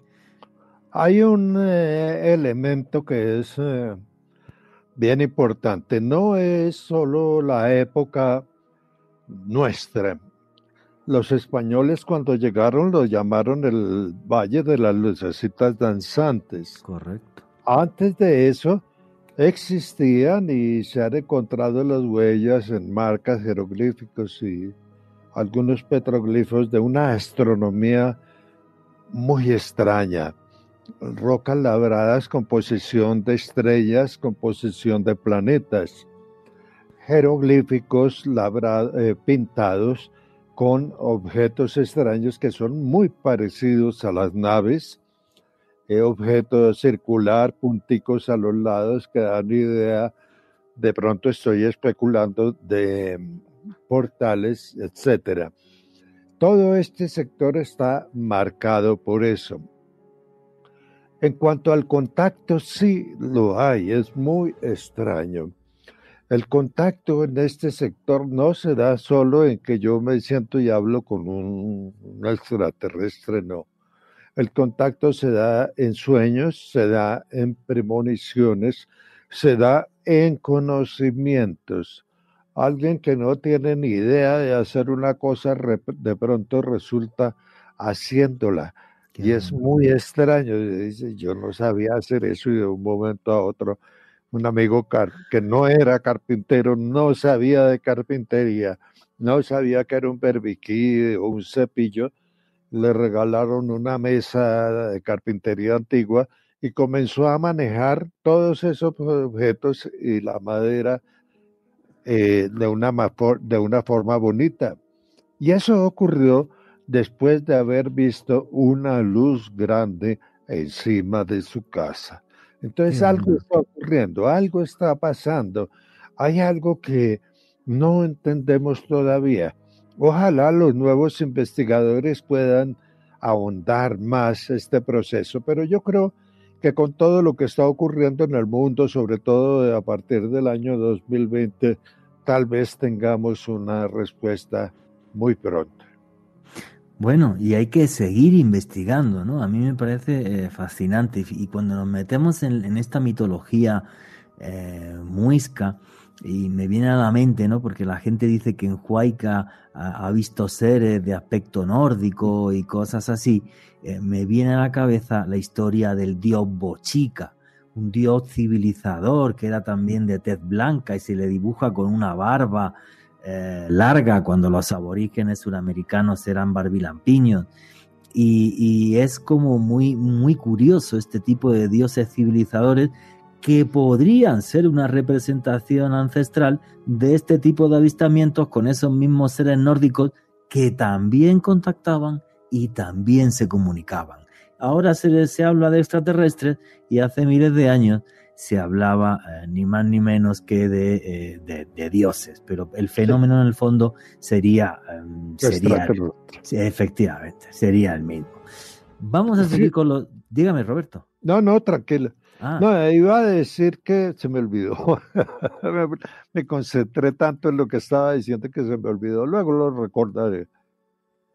[SPEAKER 5] Hay un eh, elemento que es eh, bien importante. No es solo la época nuestra, los españoles cuando llegaron lo llamaron el Valle de las Lucecitas Danzantes.
[SPEAKER 1] Correcto.
[SPEAKER 5] Antes de eso existían y se han encontrado las huellas en marcas, jeroglíficos y algunos petroglifos de una astronomía muy extraña. Rocas labradas con posición de estrellas, con posición de planetas. Jeroglíficos labrados, eh, pintados con objetos extraños que son muy parecidos a las naves, eh, objetos circular, punticos a los lados que dan idea, de pronto estoy especulando, de mm, portales, etcétera. Todo este sector está marcado por eso. En cuanto al contacto, sí lo hay, es muy extraño. El contacto en este sector no se da solo en que yo me siento y hablo con un, extraterrestre, no. El contacto se da en sueños, se da en premoniciones, se da en conocimientos. Alguien que no tiene ni idea de hacer una cosa de pronto resulta haciéndola. y es muy extraño. Dice, yo no sabía hacer eso y de un momento a otro un amigo que no era carpintero, no sabía de carpintería, no sabía que era un berbiquí o un cepillo, le regalaron una mesa de carpintería antigua y comenzó a manejar todos esos objetos y la madera eh, de, una, de una forma bonita. Y eso ocurrió después de haber visto una luz grande encima de su casa. Entonces algo está ocurriendo, algo está pasando, hay algo que no entendemos todavía. Ojalá los nuevos investigadores puedan ahondar más este proceso, pero yo creo que con todo lo que está ocurriendo en el mundo, sobre todo a partir del año 2020, tal vez tengamos una respuesta muy pronto.
[SPEAKER 1] Bueno, y hay que seguir investigando, ¿no? A mí me parece eh, fascinante y cuando nos metemos en, esta mitología eh, muisca, y me viene a la mente, ¿no? Porque la gente dice que en Huayca ha, visto seres de aspecto nórdico y cosas así. Eh, me viene a la cabeza la historia del dios Bochica, un dios civilizador que era también de tez blanca y se le dibuja con una barba eh, larga cuando los aborígenes suramericanos eran barbilampiños. Y, y, es como muy, muy curioso este tipo de dioses civilizadores que podrían ser una representación ancestral de este tipo de avistamientos con esos mismos seres nórdicos que también contactaban y también se comunicaban. Ahora se, se habla de extraterrestres y hace miles de años se hablaba eh, ni más ni menos que de, eh, dioses, pero el fenómeno en el fondo sería, em, sería efectivamente, sería el mismo. Vamos a seguir con los... Dígame, Roberto.
[SPEAKER 5] No, no, tranquilo. Ah. No, iba a decir que se me olvidó. me concentré tanto en lo que estaba diciendo que se me olvidó. Luego lo recordaré.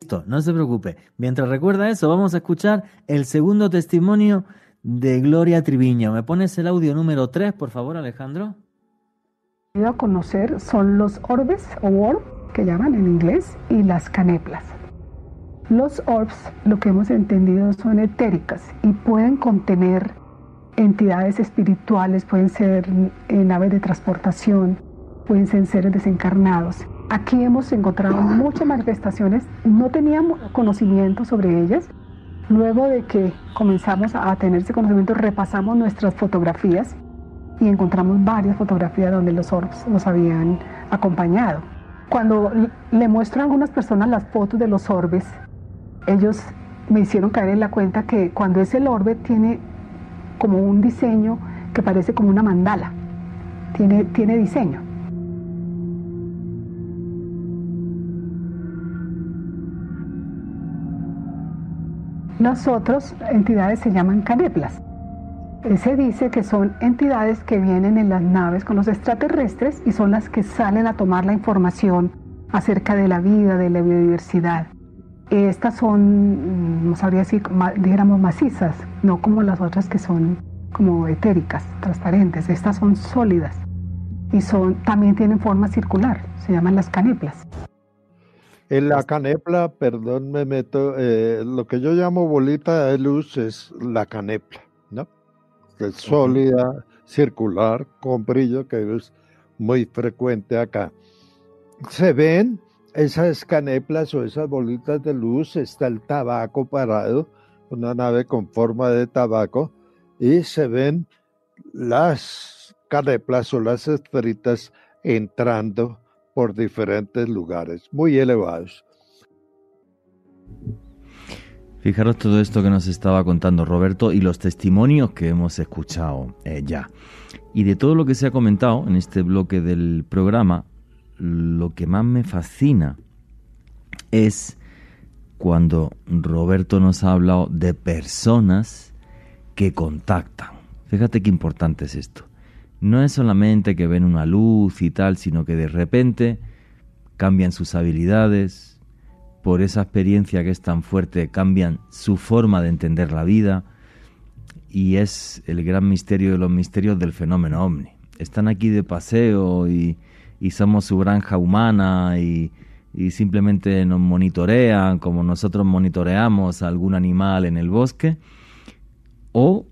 [SPEAKER 1] Listo, no se preocupe. Mientras recuerda eso, vamos a escuchar el segundo testimonio de Gloria Triviño. ¿Me pones el audio número 3, por favor, Alejandro?
[SPEAKER 7] a conocer son los orbes o orb, que llaman en inglés, y las caneplas. Los orbs, lo que hemos entendido, son etéricas y pueden contener entidades espirituales, pueden ser naves de transportación, pueden ser seres desencarnados. Aquí hemos encontrado muchas manifestaciones, no teníamos conocimiento sobre ellas. Luego de que comenzamos a tener ese conocimiento, repasamos nuestras fotografías y encontramos varias fotografías donde los orbs nos habían acompañado. Cuando le muestro a algunas personas las fotos de los orbes, ellos me hicieron caer en la cuenta que cuando es el orbe tiene como un diseño que parece como una mandala. Tiene, tiene diseño. Las otras entidades se llaman caneplas. Se dice que son entidades que vienen en las naves con los extraterrestres y son las que salen a tomar la información acerca de la vida, de la biodiversidad. Estas son, mm, no sabría decir, dijéramos macizas, no como las otras que son como etéricas, transparentes. Estas son sólidas y son, también tienen forma circular, se llaman las caneplas.
[SPEAKER 5] En la canepla, perdón, me meto, eh, lo que yo llamo bolita de luz es la canepla, ¿no? Es sólida, circular, con brillo, que es muy frecuente acá. Se ven esas caneplas o esas bolitas de luz está el tabaco parado, una nave con forma de tabaco, y se ven las caneplas o las esferitas entrando por diferentes lugares, muy elevados.
[SPEAKER 1] Fijaros todo esto que nos estaba contando Roberto y los testimonios que hemos escuchado eh, ya. Y de todo lo que se ha comentado en este bloque del programa, lo que más me fascina es cuando Roberto nos ha hablado de personas que contactan. Fíjate qué importante es esto. No es solamente que ven una luz y tal, sino que de repente cambian sus habilidades, por esa experiencia que es tan fuerte, cambian su forma de entender la vida y es el gran misterio de los misterios del fenómeno ovni. Están aquí de paseo y, y somos su granja humana y, simplemente nos monitorean como nosotros monitoreamos algún animal en el bosque, o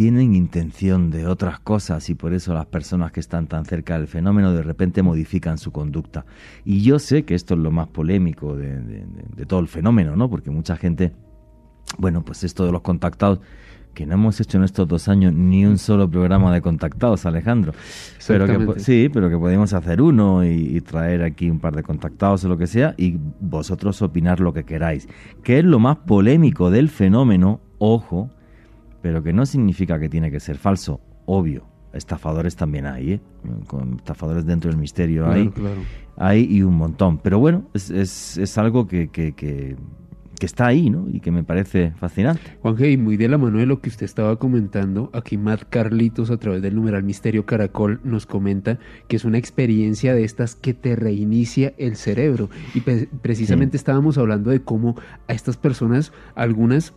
[SPEAKER 1] tienen intención de otras cosas y por eso las personas que están tan cerca del fenómeno de repente modifican su conducta. Y yo sé que esto es lo más polémico de, de todo el fenómeno, ¿no? Porque mucha gente, bueno, pues esto de los contactados
[SPEAKER 3] que no hemos hecho en estos dos años ni un solo programa de contactados, Alejandro. Pero que, sí, pero que podemos hacer uno y, traer aquí un par de contactados o lo que sea y vosotros opinar lo que queráis. ¿Qué es lo más polémico del fenómeno? Ojo, pero que no significa que tiene que ser falso, obvio. Estafadores también hay, ¿eh? Con estafadores dentro del misterio hay, hay y un montón. Pero bueno, es, es, es algo que, que, que que está ahí, ¿no? Y que me parece fascinante.
[SPEAKER 4] Juan y muy de la mano de lo que usted estaba comentando, aquí Matt Carlitos a través del numeral Misterio Caracol nos comenta que es una experiencia de estas que te reinicia el cerebro. Y precisamente estábamos hablando de cómo a estas personas, algunas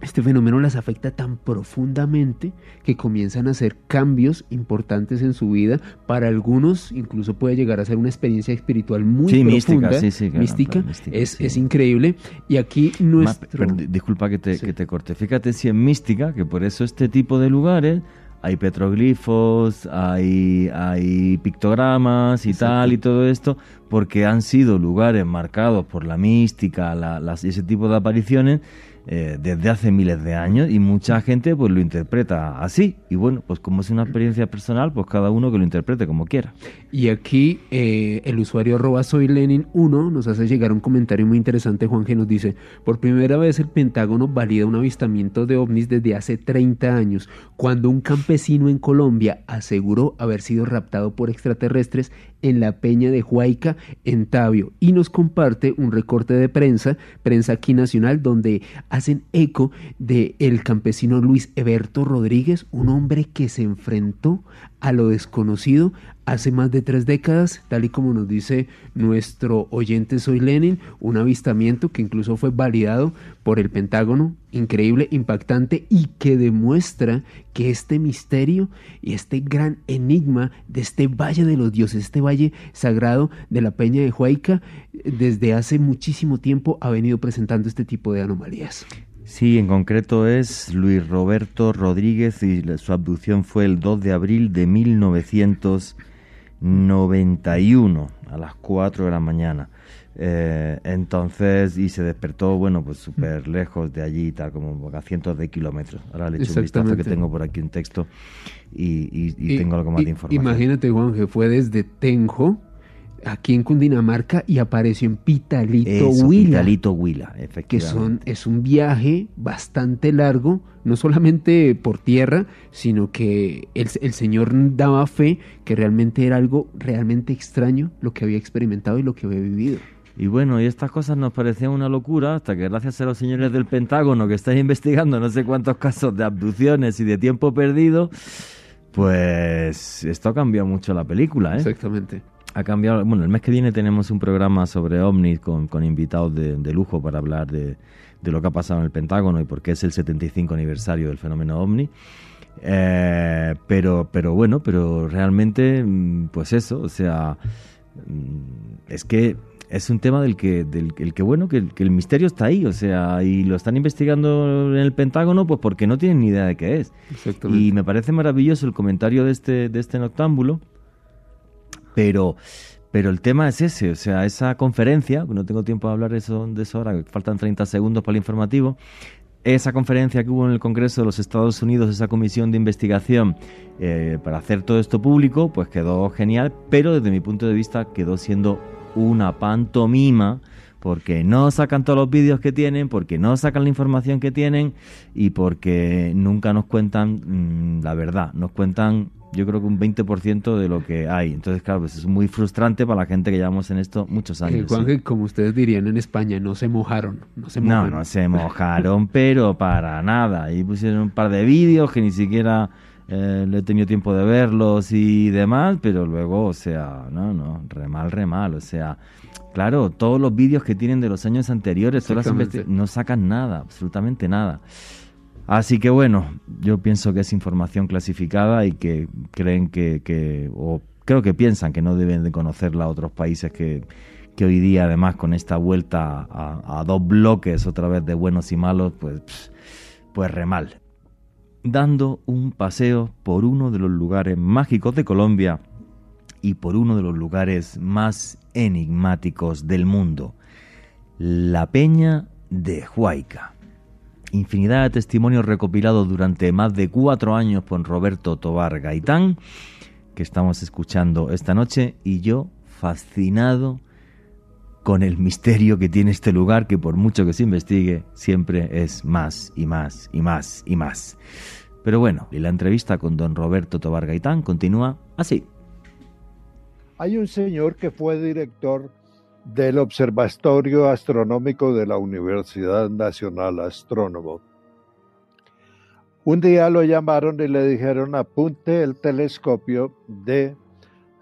[SPEAKER 4] este fenómeno las afecta tan profundamente que comienzan a hacer cambios importantes en su vida. Para algunos incluso puede llegar a ser una experiencia espiritual muy profunda, mística, es, es, increíble. Y aquí nuestro...
[SPEAKER 3] disculpa que te, que te corte. Fíjate si en mística, que por eso este tipo de lugares hay petroglifos, hay, hay pictogramas y tal y todo esto, porque han sido lugares marcados por la mística, la, las, ese tipo de apariciones eh, desde hace miles de años y mucha gente pues lo interpreta así. Y bueno pues como es una experiencia personal pues cada uno que lo interprete como quiera.
[SPEAKER 4] Y aquí eh, el usuario arroba soy Lenin 1 nos hace llegar un comentario muy interesante Juan que nos dice por primera vez el Pentágono valida un avistamiento de ovnis desde hace 30 años cuando un campesino en Colombia aseguró haber sido raptado por extraterrestres en la Peña de Huayca, en Tabio, y nos comparte un recorte de prensa, prensa aquí nacional, donde hacen eco de el campesino Luis Eberto Rodríguez, un hombre que se enfrentó a lo desconocido hace más de tres décadas, tal y como nos dice nuestro oyente Soy Lenin, un avistamiento que incluso fue validado por el Pentágono, increíble, impactante y que demuestra que este misterio y este gran enigma de este Valle de los Dioses, este Valle Sagrado de la Peña de Huayca, desde hace muchísimo tiempo ha venido presentando este tipo de anomalías.
[SPEAKER 3] Sí, en concreto es Luis Roberto Rodríguez y su abducción fue el 2 de abril de 1991 a las 4 de la mañana. Eh, entonces, y se despertó, bueno, pues súper lejos de allí, tal como a cientos de kilómetros. Ahora le echo un vistazo que tengo por aquí un texto y, tengo algo más de información.
[SPEAKER 4] Imagínate, Juan, que fue desde Tenjo aquí en Cundinamarca y apareció en Pitalito Huila.
[SPEAKER 3] Pitalito Huila, efectivamente.
[SPEAKER 4] Que son, es un viaje bastante largo, no solamente por tierra, sino que el, el, Señor daba fe que realmente era algo realmente extraño lo que había experimentado y lo que había vivido.
[SPEAKER 3] Y bueno, y estas cosas nos parecían una locura hasta que gracias a los señores del Pentágono que están investigando no sé cuántos casos de abducciones y de tiempo perdido, pues esto ha cambiado mucho la película, ¿eh?
[SPEAKER 4] Exactamente
[SPEAKER 3] ha cambiado. Bueno, el mes que viene tenemos un programa sobre ovnis con, con invitados de, lujo para hablar de, de, lo que ha pasado en el Pentágono y por qué es el 75 aniversario del fenómeno ovni. Eh, pero, pero bueno, pero realmente, mm, pues eso, o sea, mm, es que es un tema del que, del el que bueno, que, que, el misterio está ahí, o sea, y lo están investigando en el Pentágono, pues porque no tienen ni idea de qué es. Y me parece maravilloso el comentario de este, de este noctámbulo, pero, pero el tema es ese, o sea, esa conferencia, no tengo tiempo de hablar eso, de eso ahora, faltan 30 segundos para el informativo, esa conferencia que hubo en el Congreso de los Estados Unidos, esa comisión de investigación eh, para hacer todo esto público, pues quedó genial, pero desde mi punto de vista quedó siendo una pantomima porque no sacan todos los vídeos que tienen, porque no sacan la información que tienen y porque nunca nos cuentan mm, la verdad, nos cuentan yo creo que un 20% de lo que hay. Entonces, claro, pues es muy frustrante para la gente que llevamos en esto muchos años.
[SPEAKER 4] como ustedes dirían en España, no se mojaron. No, se
[SPEAKER 3] mojaron. no, no se mojaron, pero para nada. Y pusieron un par de vídeos que ni siquiera eh, le he tenido tiempo de verlos y demás, pero luego, o sea, no, no, re mal, re mal. O sea, claro, todos los vídeos que tienen de los años anteriores, todas las no sacan nada, absolutamente nada. Así que bueno, yo pienso que es información clasificada y que creen que, o creo que piensan que no deben de conocerla otros países que, que hoy día además con esta vuelta a, dos bloques otra vez de buenos y malos, pues, pues re mal. Dando un paseo por uno de los lugares mágicos de Colombia y por uno de los lugares más enigmáticos del mundo, la Peña de Huayca.
[SPEAKER 1] Infinidad de testimonios recopilados durante más de cuatro años por Roberto Tobar Gaitán, que estamos escuchando esta noche, y yo fascinado con el misterio que tiene este lugar, que por mucho que se investigue, siempre es más y más y más y más. Pero bueno, y la entrevista con don Roberto Tobar Gaitán continúa así.
[SPEAKER 5] Hay un señor que fue director del Observatorio Astronómico de la Universidad Nacional Astrónomo. Un día lo llamaron y le dijeron apunte el telescopio de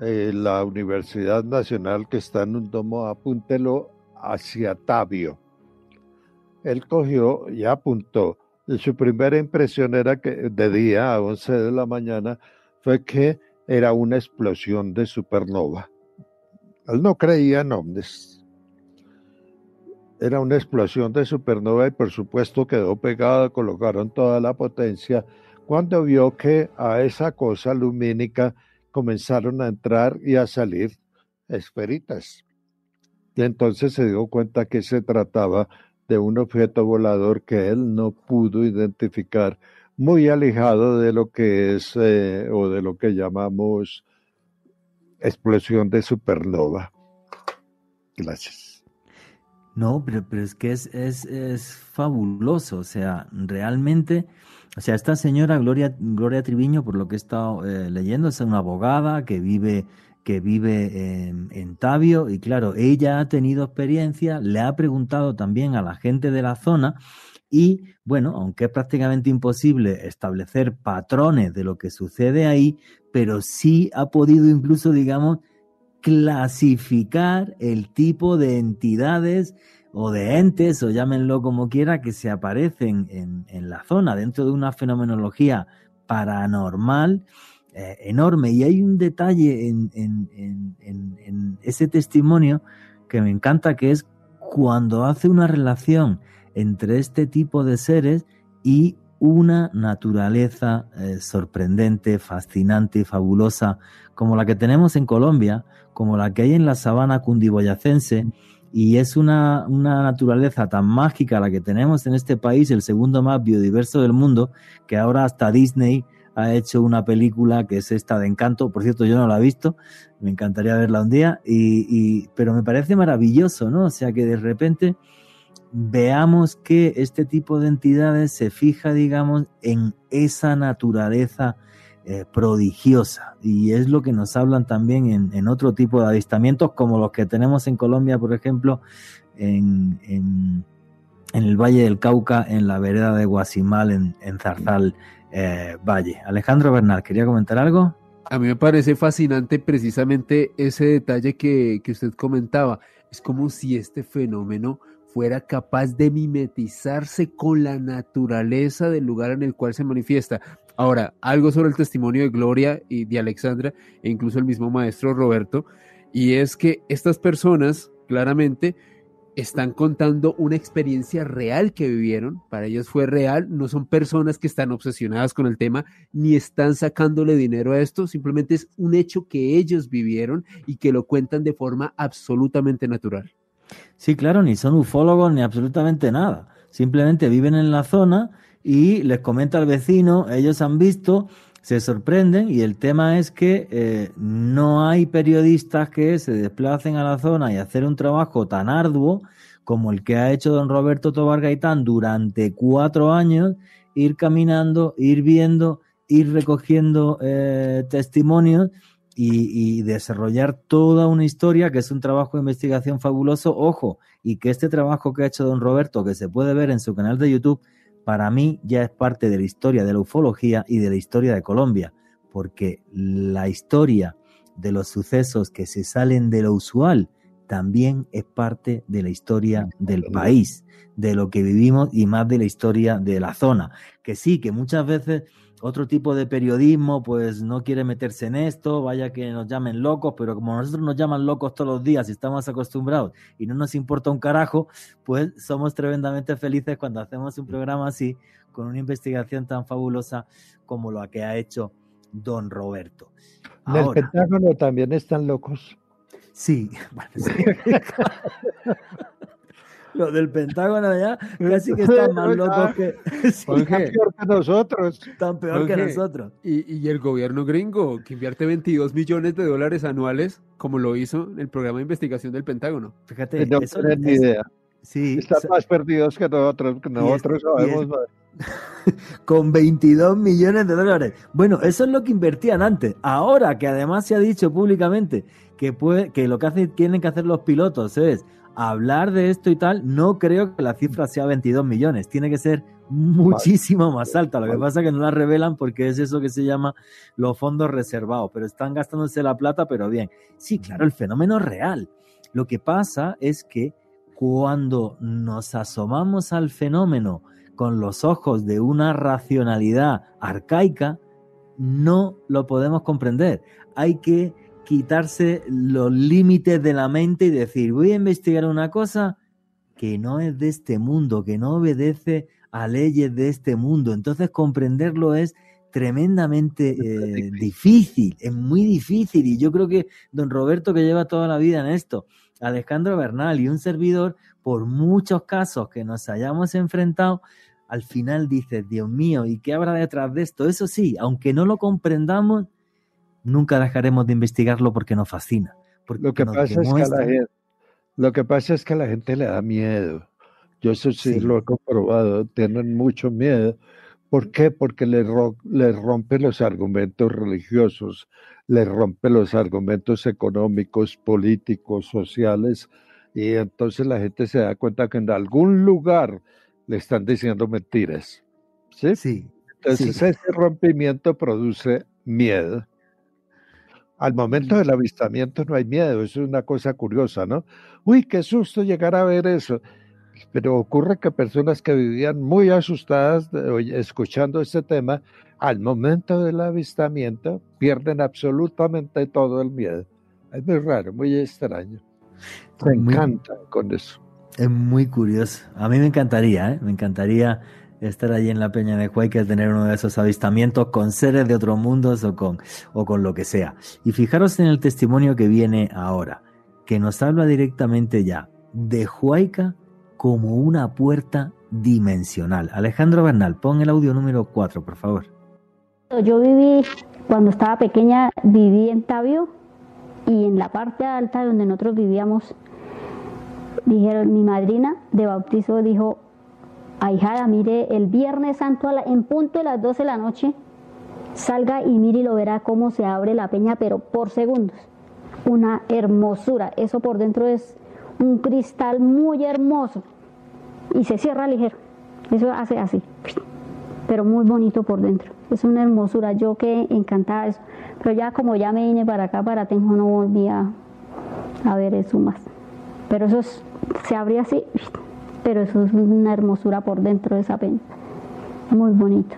[SPEAKER 5] eh, la Universidad Nacional que está en un domo, apúntelo hacia Tabio. Él cogió y apuntó. Y su primera impresión era que de día a 11 de la mañana fue que era una explosión de supernova. Él no creía en ovnis. Era una explosión de supernova y por supuesto quedó pegada, colocaron toda la potencia cuando vio que a esa cosa lumínica comenzaron a entrar y a salir esferitas. Y entonces se dio cuenta que se trataba de un objeto volador que él no pudo identificar, muy alejado de lo que es eh, o de lo que llamamos explosión de supernova. Gracias.
[SPEAKER 1] No, pero, pero es que es, es, es, fabuloso, o sea, realmente, o sea, esta señora Gloria, Gloria Triviño, por lo que he estado eh, leyendo, es una abogada que vive, que vive en, en, Tabio y claro, ella ha tenido experiencia, le ha preguntado también a la gente de la zona y bueno, aunque es prácticamente imposible establecer patrones de lo que sucede ahí, pero sí ha podido incluso, digamos, clasificar el tipo de entidades o de entes, o llámenlo como quiera, que se aparecen en, la zona, dentro de una fenomenología paranormal eh, enorme. Y hay un detalle en ese testimonio que me encanta, que es cuando hace una relación entre este tipo de seres y una naturaleza eh, sorprendente, fascinante y fabulosa, como la que tenemos en Colombia, como la que hay en la sabana cundiboyacense, y es una, una, naturaleza tan mágica la que tenemos en este país, el segundo más biodiverso del mundo, que ahora hasta Disney ha hecho una película que es esta de Encanto, por cierto yo no la he visto, me encantaría verla un día, y, y pero me parece maravilloso, ¿no? O sea que de repente veamos que este tipo de entidades se fija, digamos, en esa naturaleza eh, prodigiosa. Y es lo que nos hablan también en, en, otro tipo de avistamientos, como los que tenemos en Colombia, por ejemplo, en, en, el Valle del Cauca, en la vereda de Guasimal, en, en Zarzal eh, Valle. Alejandro Bernal, ¿quería comentar algo?
[SPEAKER 4] A mí me parece fascinante precisamente ese detalle que, que usted comentaba. Es como si este fenómeno fuera capaz de mimetizarse con la naturaleza del lugar en el cual se manifiesta. Ahora, algo sobre el testimonio de Gloria y de Alexandra e incluso el mismo maestro Roberto, y es que estas personas claramente están contando una experiencia real que vivieron, para ellos fue real, no son personas que están obsesionadas con el tema, ni están sacándole dinero a esto, simplemente es un hecho que ellos vivieron y que lo cuentan de forma absolutamente natural.
[SPEAKER 1] Sí, claro, ni son ufólogos ni absolutamente nada. Simplemente viven en la zona y les comenta al vecino, ellos han visto, se sorprenden y el tema es que eh, no hay periodistas que se desplacen a la zona y hacer un trabajo tan arduo como el que ha hecho don Roberto Tobar Gaitán durante cuatro años, ir caminando, ir viendo, ir recogiendo eh, testimonios y, desarrollar toda una historia que es un trabajo de investigación fabuloso. Ojo, y que este trabajo que ha hecho don Roberto, que se puede ver en su canal de YouTube, para mí ya es parte de la historia de la ufología y de la historia de Colombia, porque la historia de los sucesos que se salen de lo usual también es parte de la historia del país, de lo que vivimos y más de la historia de la zona. Que sí, que muchas veces otro tipo de periodismo pues no quiere meterse en esto, vaya que nos llamen locos, pero como nosotros nos llaman locos todos los días y estamos acostumbrados y no nos importa un carajo, pues somos tremendamente felices cuando hacemos un programa así, con una investigación tan fabulosa como la que ha hecho don Roberto.
[SPEAKER 5] En el Pentágono también están locos.
[SPEAKER 1] Sí, bueno, sí. Los del Pentágono ya casi que están más locos que.
[SPEAKER 5] Están peor que nosotros.
[SPEAKER 1] Están peor que nosotros.
[SPEAKER 4] Y, y, el gobierno gringo, que invierte 22 millones de dólares anuales, como lo hizo en el programa de investigación del Pentágono.
[SPEAKER 1] Fíjate,
[SPEAKER 5] no
[SPEAKER 1] eso
[SPEAKER 5] tienen ni idea.
[SPEAKER 1] Sí,
[SPEAKER 5] Están más perdidos que nosotros, que nosotros sabemos.
[SPEAKER 1] con 22 millones de dólares. Bueno, eso es lo que invertían antes. Ahora que además se ha dicho públicamente que, puede, que lo que hace, tienen que hacer los pilotos es hablar de esto y tal, no creo que la cifra sea 22 millones. Tiene que ser muchísimo más alta. Lo que pasa es que no la revelan porque es eso que se llama los fondos reservados, pero están gastándose la plata, pero bien. Sí, claro, el fenómeno es real. Lo que pasa es que cuando nos asomamos al fenómeno con los ojos de una racionalidad arcaica, no lo podemos comprender. Hay que quitarse los límites de la mente y decir, voy a investigar una cosa que no es de este mundo, que no obedece a leyes de este mundo. Entonces comprenderlo es tremendamente eh, difícil, es muy difícil. Y yo creo que don Roberto, que lleva toda la vida en esto, Alejandro Bernal y un servidor, por muchos casos que nos hayamos enfrentado, al final dices, Dios mío, ¿y qué habrá detrás de esto? Eso sí, aunque no lo comprendamos, nunca dejaremos de investigarlo porque nos fascina. Porque
[SPEAKER 5] lo, que pasa es que la gente, lo que pasa es que a la gente le da miedo. Yo eso sí, lo he comprobado, tienen mucho miedo. ¿Por qué? Porque le, le rompe los argumentos religiosos, le rompe los argumentos económicos, políticos, sociales, y entonces la gente se da cuenta que en algún lugar le están diciendo mentiras. ¿Sí?
[SPEAKER 1] Sí.
[SPEAKER 5] Entonces ese rompimiento produce miedo. Al momento del avistamiento no hay miedo, eso es una cosa curiosa, ¿no? Uy, qué susto llegar a ver eso. Pero ocurre que personas que vivían muy asustadas escuchando este tema, al momento del avistamiento pierden absolutamente todo el miedo. Es muy raro, muy extraño. Se encantan con eso.
[SPEAKER 1] Es muy curioso. A mí me encantaría, ¿eh? me encantaría estar allí en la Peña de Huayca, tener uno de esos avistamientos con seres de otros mundos o con, o con lo que sea. Y fijaros en el testimonio que viene ahora, que nos habla directamente ya de Huayca como una puerta dimensional. Alejandro Bernal, pon el audio número 4, por favor.
[SPEAKER 8] Yo viví, cuando estaba pequeña, viví en Tabio y en la parte alta donde nosotros vivíamos dijeron, mi madrina de bautizo dijo, ahijada, mire, el Viernes Santo en punto de las 12 de la noche, salga y mire y lo verá cómo se abre la peña, pero por segundos. Una hermosura. Eso por dentro es un cristal muy hermoso y se cierra ligero. Eso hace así, pero muy bonito por dentro. Es una hermosura. Yo que encantada de eso. Pero ya como ya me vine para acá, para Tenjo, no volví a, a ver eso más. Pero eso es se abre así, pero eso es una hermosura por dentro de esa peña. Muy bonito.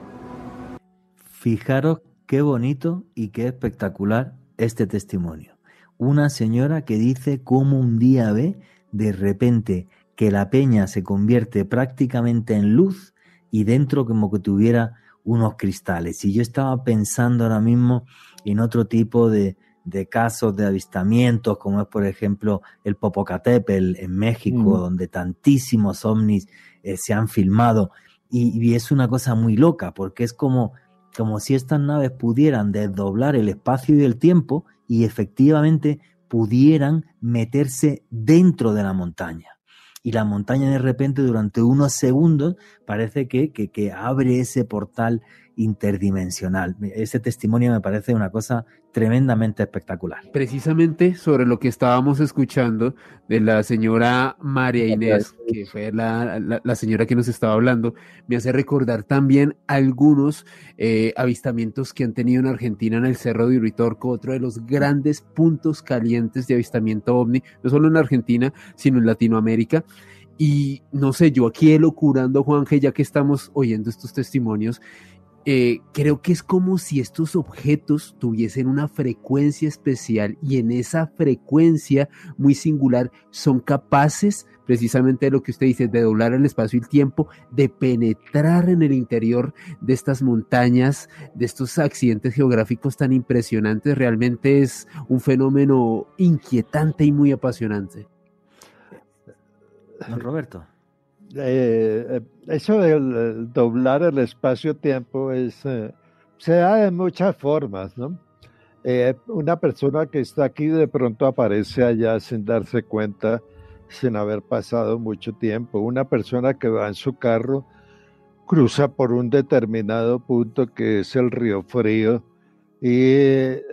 [SPEAKER 1] Fijaros qué bonito y qué espectacular este testimonio. Una señora que dice cómo un día ve de repente que la peña se convierte prácticamente en luz y dentro como que tuviera unos cristales. Y yo estaba pensando ahora mismo en otro tipo de, de casos de avistamientos, como es por ejemplo el Popocatépetl en México, donde tantísimos ovnis eh, se han filmado. Y, es una cosa muy loca, porque es como, como si estas naves pudieran desdoblar el espacio y el tiempo y efectivamente pudieran meterse dentro de la montaña. Y la montaña de repente durante unos segundos parece que, que, que abre ese portal interdimensional. Ese testimonio me parece una cosa tremendamente espectacular.
[SPEAKER 4] Precisamente sobre lo que estábamos escuchando de la señora María Inés, que fue la, la, señora que nos estaba hablando, me hace recordar también algunos eh, avistamientos que han tenido en Argentina en el Cerro de Uritorco, otro de los grandes puntos calientes de avistamiento ovni, no solo en Argentina, sino en Latinoamérica. Y no sé, yo aquí locurando, Juanje, ya que estamos oyendo estos testimonios, eh, creo que es como si estos objetos tuviesen una frecuencia especial y en esa frecuencia muy singular son capaces precisamente de lo que usted dice, de doblar el espacio y el tiempo, de penetrar en el interior de estas montañas, de estos accidentes geográficos tan impresionantes, realmente es un fenómeno inquietante y muy apasionante.
[SPEAKER 1] don Roberto.
[SPEAKER 5] Eh, eso de doblar el espacio-tiempo es, eh, se da de muchas formas, ¿no? Eh, una persona que está aquí de pronto aparece allá sin darse cuenta, sin haber pasado mucho tiempo. Una persona que va en su carro cruza por un determinado punto que es el río Frío y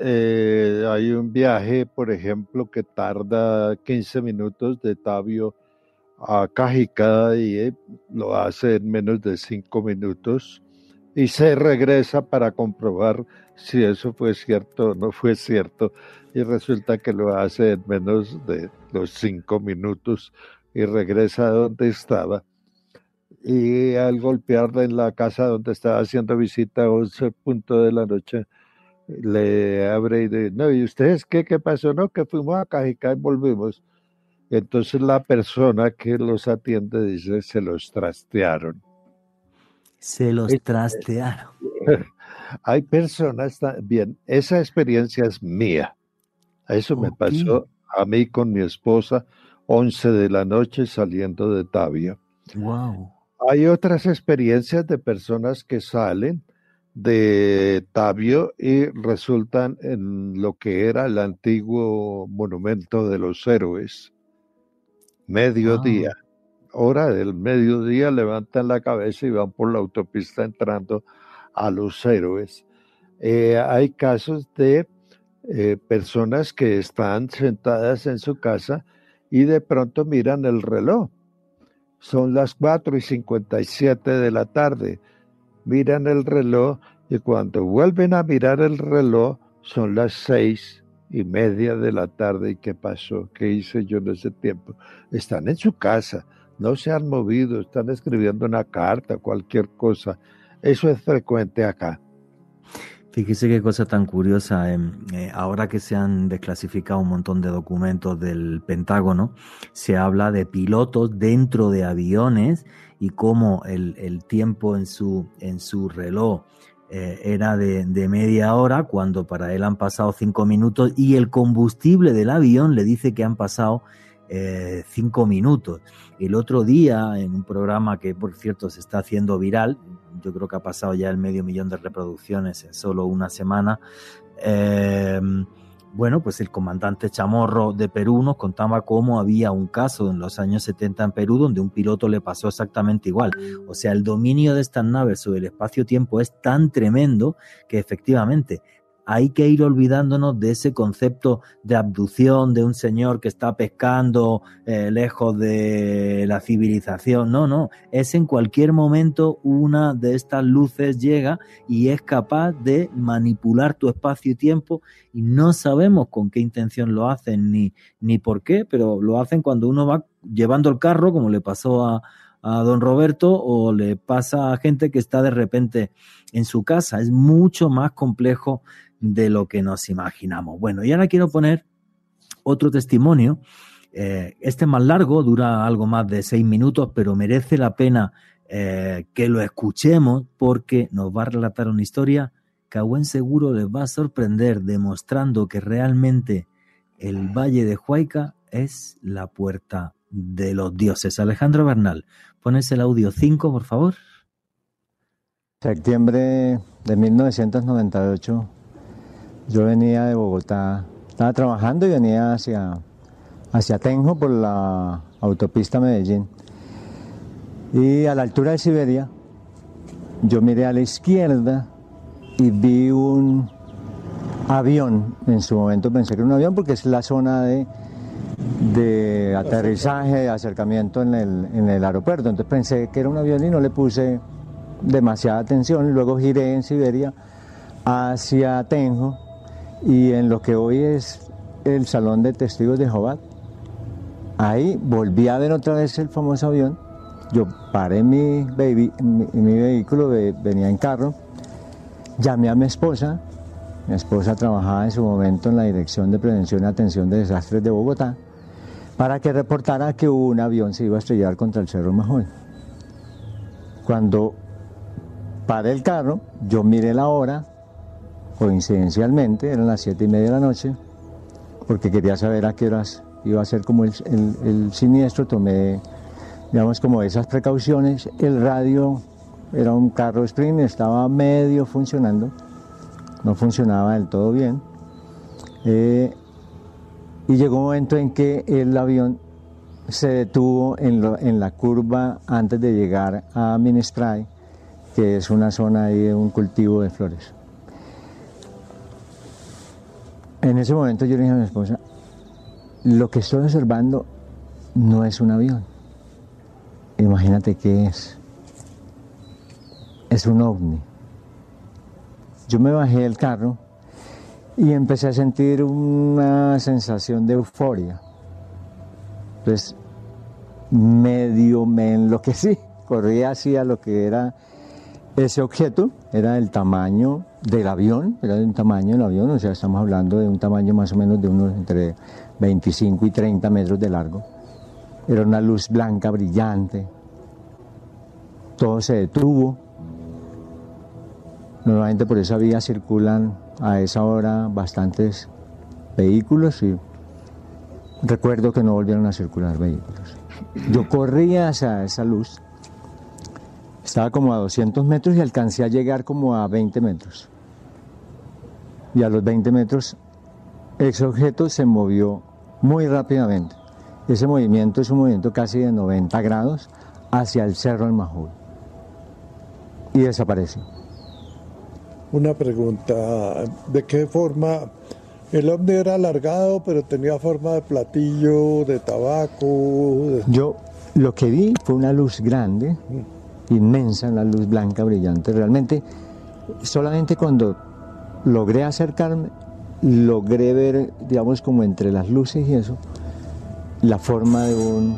[SPEAKER 5] hay un viaje, por ejemplo, que tarda 15 minutos de Tabio a Cajicá y eh, lo hace en menos de cinco minutos y se regresa para comprobar si eso fue cierto o no fue cierto. Y resulta que lo hace en menos de los cinco minutos y regresa donde estaba. Y al golpearle en la casa donde estaba haciendo visita a 11 puntos de la noche le abre y dice, no, ¿y ustedes qué, qué pasó? No, que fuimos a Cajicá y volvimos entonces la persona que los atiende dice, se los trastearon.
[SPEAKER 1] Se los trastearon.
[SPEAKER 5] Hay personas, bien, esa experiencia es mía. Eso me pasó a mí con mi esposa, 11 de la noche saliendo de Tabio.
[SPEAKER 1] Wow.
[SPEAKER 5] Hay otras experiencias de personas que salen de Tabio y resultan en lo que era el antiguo monumento de los héroes mediodía, ah. hora del mediodía, levantan la cabeza y van por la autopista entrando a los héroes. Eh, hay casos de eh, personas que están sentadas en su casa y de pronto miran el reloj. Son las 4 y 57 de la tarde. Miran el reloj y cuando vuelven a mirar el reloj son las 6 y media de la tarde. ¿Y qué pasó? ¿Qué hice yo en ese tiempo? Están en su casa, no se han movido, están escribiendo una carta, cualquier cosa. Eso es frecuente acá.
[SPEAKER 1] Fíjese qué cosa tan curiosa. Em, eh, ahora que se han desclasificado un montón de documentos del Pentágono, se habla de pilotos dentro de aviones y cómo el, el tiempo en su, en su reloj eh, era de, media hora cuando para él han pasado cinco minutos y el combustible del avión le dice que han pasado eh, cinco minutos. El otro día, en un programa que por cierto se está haciendo viral, yo creo que ha pasado ya el medio millón de reproducciones en solo una semana, eh, bueno, pues el comandante Chamorro de Perú nos contaba cómo había un caso en los años 70 en Perú donde un piloto le pasó exactamente igual. O sea, el dominio de estas naves sobre el espacio-tiempo es tan tremendo que efectivamente hay que ir olvidándonos de ese concepto de abducción de un señor que está pescando eh, lejos de la civilización. No, no, es en cualquier momento una de estas luces llega y es capaz de manipular tu espacio y tiempo y no sabemos con qué intención lo hacen ni, ni por qué, pero lo hacen cuando uno va llevando el carro, como le pasó a, a don Roberto o le pasa a gente que está de repente en su casa. Es mucho más complejo de lo que nos imaginamos. Bueno, y ahora quiero poner otro testimonio. Eh, este es más largo, dura algo más de seis minutos, pero merece la pena eh, que lo escuchemos porque nos va a relatar una historia que a buen seguro les va a sorprender, demostrando que realmente el Valle de Huayca es la puerta de los dioses. Alejandro Bernal, pones el audio 5, por favor.
[SPEAKER 9] Septiembre de 1998 yo venía de Bogotá, estaba trabajando y venía hacia, hacia Tenjo por la autopista Medellín. Y a la altura de Siberia, yo miré a la izquierda y vi un avión. En su momento pensé que era un avión porque es la zona de, de aterrizaje, de acercamiento en el, en el aeropuerto. Entonces pensé que era un avión y no le puse demasiada atención. Luego giré en Siberia hacia Tenjo y en lo que hoy es el Salón de Testigos de Jehová. Ahí volví a ver otra vez el famoso avión. Yo paré mi, baby, mi, vehículo, venía en carro, llamé a mi esposa. Mi esposa trabajaba en su momento en la Dirección de Prevención y Atención de Desastres de Bogotá para que reportara que un avión se iba a estrellar contra el Cerro Majón. Cuando paré el carro, yo miré la hora, coincidencialmente, eran las siete y media de la noche, porque quería saber a qué horas iba a ser como el, siniestro, tomé digamos, como esas precauciones. El radio era un carro sprint, estaba medio funcionando, no funcionaba del todo bien. Eh, y llegó un momento en que el avión se detuvo en, la curva antes de llegar a Ministray, que es una zona ahí de un cultivo de flores. En ese momento yo le dije a mi esposa, lo que estoy observando no es un avión. Imagínate qué es. Es un ovni. Yo me bajé del carro y empecé a sentir una sensación de euforia. Entonces, medio me enloquecí, corrí hacia lo que era ese objeto, era del tamaño del avión, era de un tamaño del avión, o sea, estamos hablando de un tamaño más o menos de unos entre 25 y 30 metros de largo. Era una luz blanca brillante. Todo se detuvo. Normalmente por esa vía circulan a esa hora bastantes vehículos y recuerdo que no volvieron a circular vehículos. Yo corría hacia esa luz, estaba como a 200 metros y alcancé a llegar como a 20 metros. Y a los 20 metros ese objeto se movió muy rápidamente. Ese movimiento es un movimiento casi de 90 grados hacia el Cerro del Majul y desapareció.
[SPEAKER 5] Una pregunta, ¿de qué forma el ovni era alargado pero tenía forma de platillo, de tabaco?
[SPEAKER 9] Yo lo que vi fue una luz grande, inmensa, una luz blanca brillante. Realmente, solamente cuando logré acercarme, logré ver, digamos, como entre las luces y eso, la forma de un,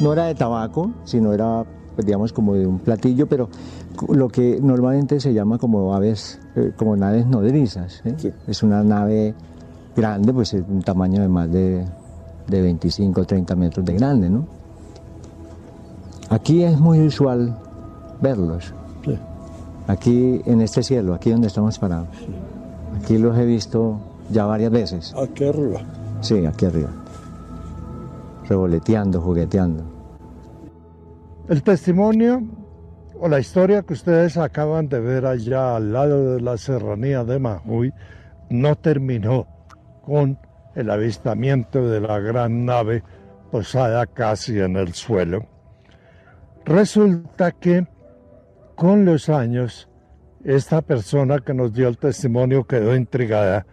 [SPEAKER 9] no era de tabaco, sino era, pues, digamos, como de un platillo, pero lo que normalmente se llama como aves, eh, como naves nodrizas. ¿eh? Es una nave grande, pues es un tamaño de más de, de 25 o 30 metros de grande, ¿no? Aquí es muy usual verlos. Aquí en este cielo, aquí donde estamos parados. Aquí los he visto ya varias veces.
[SPEAKER 5] Aquí arriba.
[SPEAKER 9] Sí, aquí arriba. Revoleteando, jugueteando.
[SPEAKER 5] El testimonio o la historia que ustedes acaban de ver allá al lado de la serranía de Majuy no terminó con el avistamiento de la gran nave posada casi en el suelo. Resulta que con los años esta persona que nos dio el testimonio quedó intrigada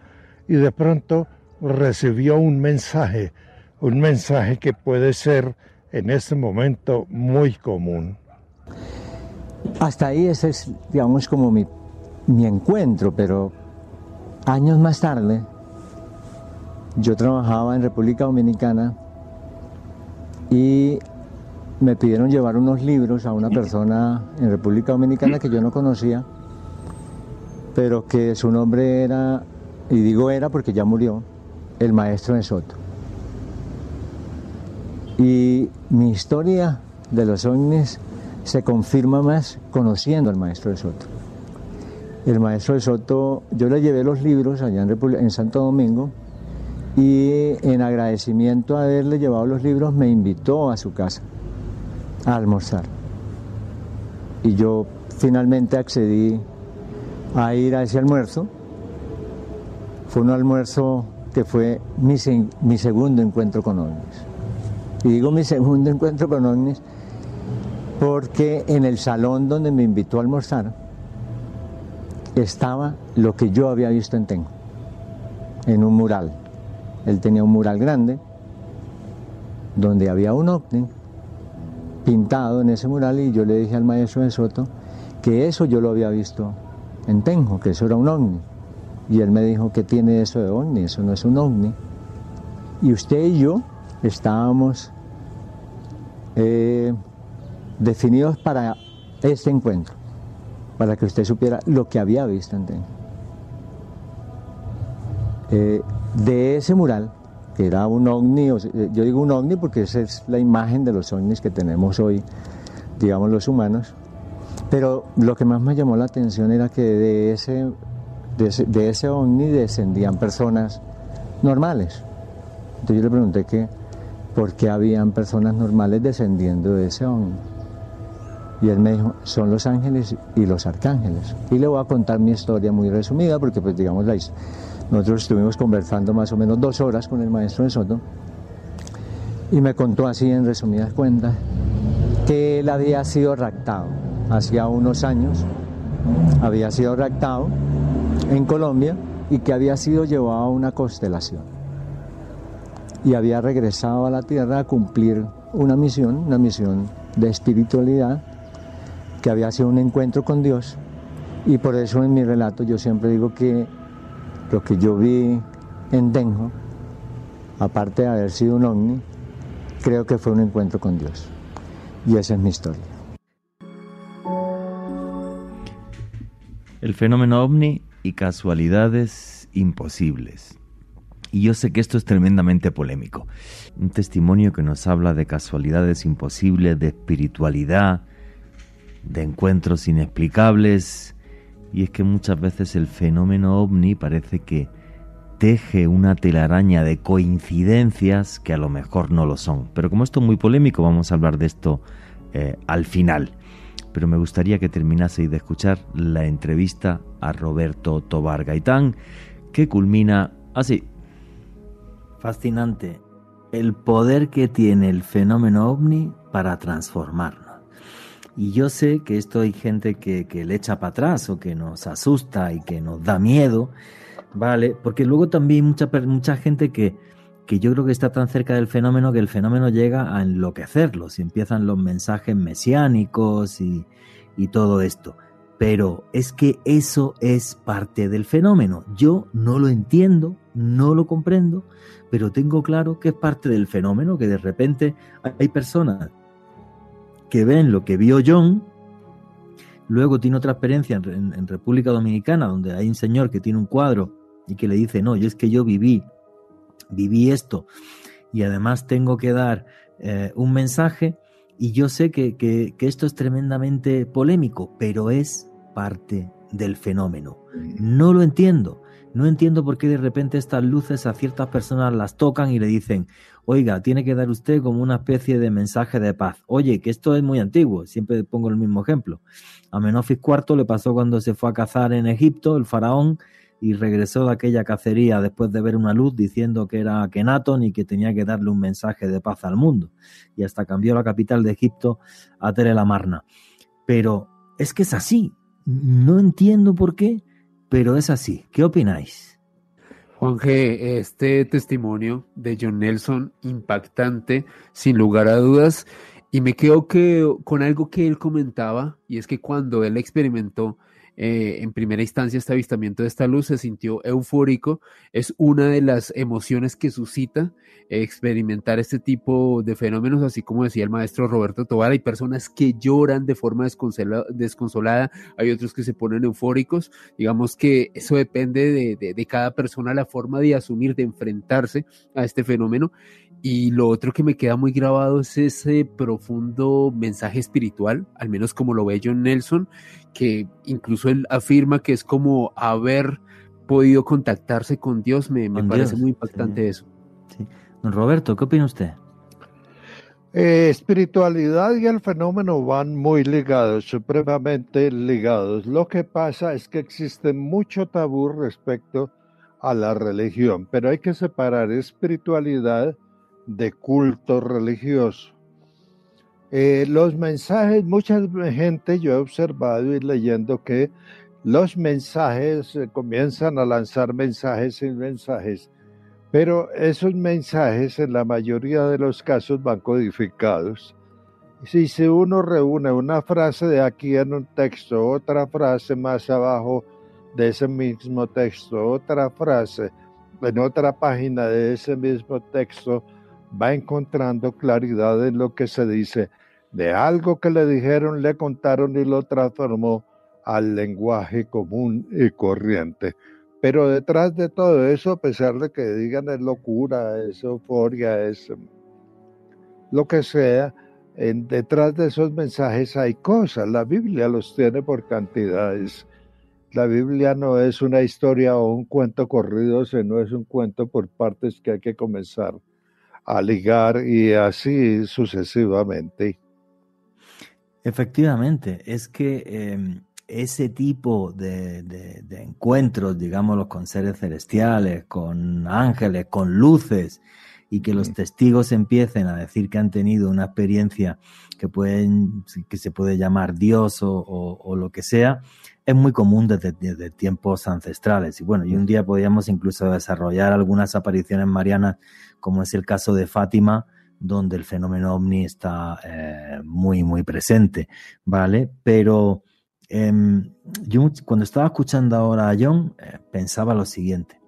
[SPEAKER 5] y de pronto recibió un mensaje, un mensaje que puede ser en este momento muy común.
[SPEAKER 9] Hasta ahí ese es, digamos, como mi, mi encuentro, pero años más tarde yo trabajaba en República Dominicana y me pidieron llevar unos libros a una persona en República Dominicana que yo no conocía, pero que su nombre era, y digo era porque ya murió, el maestro de Soto. Y mi historia de los ovnis se confirma más conociendo al maestro de Soto. El maestro de Soto, yo le llevé los libros allá en, en Santo Domingo y en agradecimiento a haberle llevado los libros me invitó a su casa a almorzar. Y yo finalmente accedí a ir a ese almuerzo. Fue un almuerzo que fue mi, mi segundo encuentro con ovnis. Y digo mi segundo encuentro con ovnis porque en el salón donde me invitó a almorzar estaba lo que yo había visto en Tengo, en un mural. Él tenía un mural grande donde había un ovni pintado en ese mural y yo le dije al maestro de Soto que eso yo lo había visto en Tenjo, que eso era un ovni. Y él me dijo, ¿qué tiene eso de ovni? Eso no es un ovni. Y usted y yo estábamos eh, definidos para este encuentro, para que usted supiera lo que había visto en Tenjo. Eh, de ese mural, que era un ovni, eh, yo digo un ovni porque esa es la imagen de los ovnis que tenemos hoy, digamos los humanos, pero lo que más me llamó la atención era que de ese, de ese, ovni descendían personas normales. Entonces yo le pregunté que, porque habían personas normales descendiendo de ese ovni. Y él me dijo, son los ángeles y los arcángeles. Y le voy a contar mi historia muy resumida, porque pues digamos, nosotros estuvimos conversando más o menos dos horas con el maestro de Soto, y me contó así en resumidas cuentas, que él había sido raptado hacía unos años, había sido raptado en Colombia y que había sido llevado a una constelación. Y había regresado a la Tierra a cumplir una misión, una misión de espiritualidad, que había sido un encuentro con Dios. Y por eso en mi relato yo siempre digo que lo que yo vi en Denjo, aparte de haber sido un ovni, creo que fue un encuentro con Dios. Y esa es mi historia.
[SPEAKER 3] El fenómeno ovni y casualidades imposibles. Y yo sé que esto es tremendamente polémico. Un testimonio que nos habla de casualidades imposibles, de espiritualidad, de encuentros inexplicables. Y es que muchas veces el fenómeno ovni parece que teje una telaraña de coincidencias que a lo mejor no lo son. Pero como esto es muy polémico, vamos a hablar de esto eh, al final. Pero me gustaría que terminaseis de escuchar la entrevista a Roberto Tobar Gaitán, que culmina así.
[SPEAKER 1] Fascinante el poder que tiene el fenómeno ovni para transformarnos. Y yo sé que esto hay gente que, que le echa para atrás o que nos asusta y que nos da miedo, ¿vale? Porque luego también mucha, mucha gente que, que yo creo que está tan cerca del fenómeno que el fenómeno llega a enloquecerlos y empiezan los mensajes mesiánicos y, y todo esto. Pero es que eso es parte del fenómeno. Yo no lo entiendo, no lo comprendo, pero tengo claro que es parte del fenómeno, que de repente hay personas que ven lo que vio John, luego tiene otra experiencia en, en República Dominicana, donde hay un señor que tiene un cuadro y que le dice, no, yo es que yo viví, viví esto y además tengo que dar eh, un mensaje y yo sé que, que, que, esto es tremendamente polémico, pero es parte del fenómeno. No lo entiendo. No entiendo por qué de repente estas luces a ciertas personas las tocan y le dicen, oiga, tiene que dar usted como una especie de mensaje de paz. Oye, que esto es muy antiguo, siempre pongo el mismo ejemplo. A Menofis IV le pasó cuando se fue a cazar en Egipto, el faraón, y regresó de aquella cacería después de ver una luz diciendo que era Kenaton y que tenía que darle un mensaje de paz al mundo. Y hasta cambió la capital de Egipto a Tere la Marna. Pero es que es así. No entiendo por qué, pero es así. ¿Qué opináis?
[SPEAKER 4] Juan G., este testimonio de John Nelson, impactante, sin lugar a dudas, y me quedo que, con algo que él comentaba, y es que cuando él experimentó eh, en primera instancia este avistamiento de esta luz se sintió eufórico. Es una de las emociones que suscita experimentar este tipo de fenómenos, así como decía el maestro Roberto Tobar. Hay personas que lloran de forma desconsolada, hay otros que se ponen eufóricos. Digamos que eso depende de, cada persona, la forma de asumir, de enfrentarse a este fenómeno. Y lo otro que me queda muy grabado es ese profundo mensaje espiritual, al menos como lo ve John Nelson, que incluso él afirma que es como haber podido contactarse con Dios. Me, me con parece Dios, muy impactante sí. eso.
[SPEAKER 1] Sí. Don Roberto, ¿qué opina usted?
[SPEAKER 5] Eh, espiritualidad y el fenómeno van muy ligados, supremamente ligados. Lo que pasa es que existe mucho tabú respecto a la religión, pero hay que separar espiritualidad de culto religioso. Eh, los mensajes, mucha gente yo he observado y leyendo que los mensajes eh, comienzan a lanzar mensajes y mensajes, pero esos mensajes en la mayoría de los casos van codificados. Si, si uno reúne una frase de aquí en un texto, otra frase más abajo de ese mismo texto, otra frase en otra página de ese mismo texto, va encontrando claridad en lo que se dice de algo que le dijeron, le contaron y lo transformó al lenguaje común y corriente. Pero detrás de todo eso, a pesar de que digan es locura, es euforia, es lo que sea, detrás de esos mensajes hay cosas. La Biblia los tiene por cantidades. La Biblia no es una historia o un cuento corrido, sino es un cuento por partes que hay que comenzar a ligar y así sucesivamente.
[SPEAKER 1] Efectivamente, es que em, ese tipo de, de, encuentros, digamos, con seres celestiales, con ángeles, con luces, y que los testigos empiecen a decir que han tenido una experiencia que, pueden, que se puede llamar Dios o, o, lo que sea, es muy común desde, desde, tiempos ancestrales. Y bueno, y un día podríamos incluso desarrollar algunas apariciones marianas, como es el caso de Fátima, donde el fenómeno ovni está eh, muy, muy presente, ¿vale? Pero em, yo cuando estaba escuchando ahora a John, eh, pensaba lo siguiente.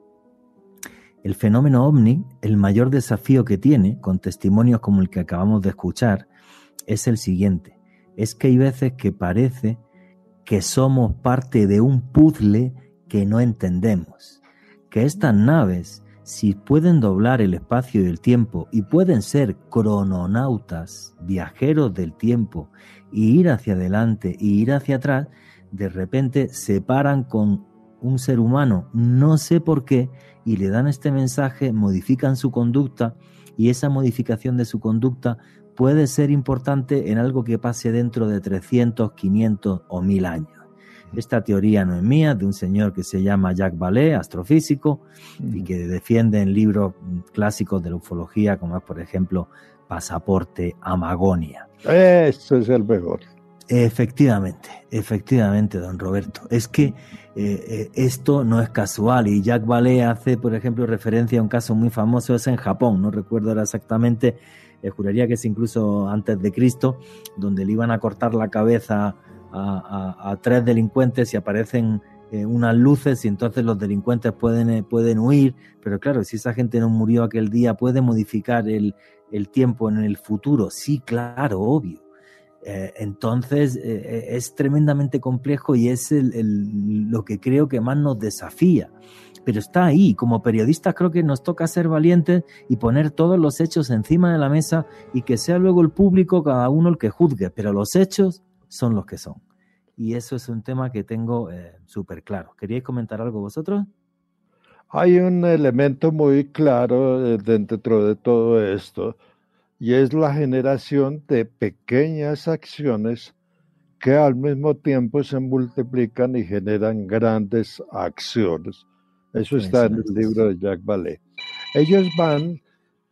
[SPEAKER 1] El fenómeno ovni, el mayor desafío que tiene, con testimonios como el que acabamos de escuchar, es el siguiente. Es que hay veces que parece que somos parte de un puzzle que no entendemos. Que estas naves si pueden doblar el espacio y el tiempo y pueden ser crononautas, viajeros del tiempo, y ir hacia adelante y ir hacia atrás, de repente se paran con un ser humano, no sé por qué, y le dan este mensaje, modifican su conducta, y esa modificación de su conducta puede ser importante en algo que pase dentro de 300, 500 o 1000 años. Esta teoría no es mía, de un señor que se llama Jacques Vallée, astrofísico, y que defiende en libros clásicos de la ufología, como es, por ejemplo, Pasaporte Amagonia.
[SPEAKER 5] Eso es el mejor.
[SPEAKER 1] Efectivamente, efectivamente, don Roberto. Es que eh, eh, esto no es casual y Jacques Vallée hace, por ejemplo, referencia a un caso muy famoso, es en Japón, no recuerdo ahora exactamente, eh, juraría que es incluso antes de Cristo, donde le iban a cortar la cabeza a, tres delincuentes y aparecen eh, unas luces y entonces los delincuentes pueden, eh, pueden huir, pero claro, si esa gente no murió aquel día, puede modificar el, tiempo en el futuro. Sí, claro, obvio. Entonces es tremendamente complejo y es lo que creo que más nos desafía. Pero está ahí, como periodistas creo que nos toca ser valientes y poner todos los hechos encima de la mesa y que sea luego el público cada uno el que juzgue, pero los hechos son los que son. Y eso es un tema que tengo eh, súper claro. ¿Queríais comentar algo vosotros?
[SPEAKER 5] Hay un elemento muy claro eh, dentro de todo esto y es la generación de pequeñas acciones que al mismo tiempo se multiplican y generan grandes acciones. Eso está en el libro de Jacques Vallée. Ellos van,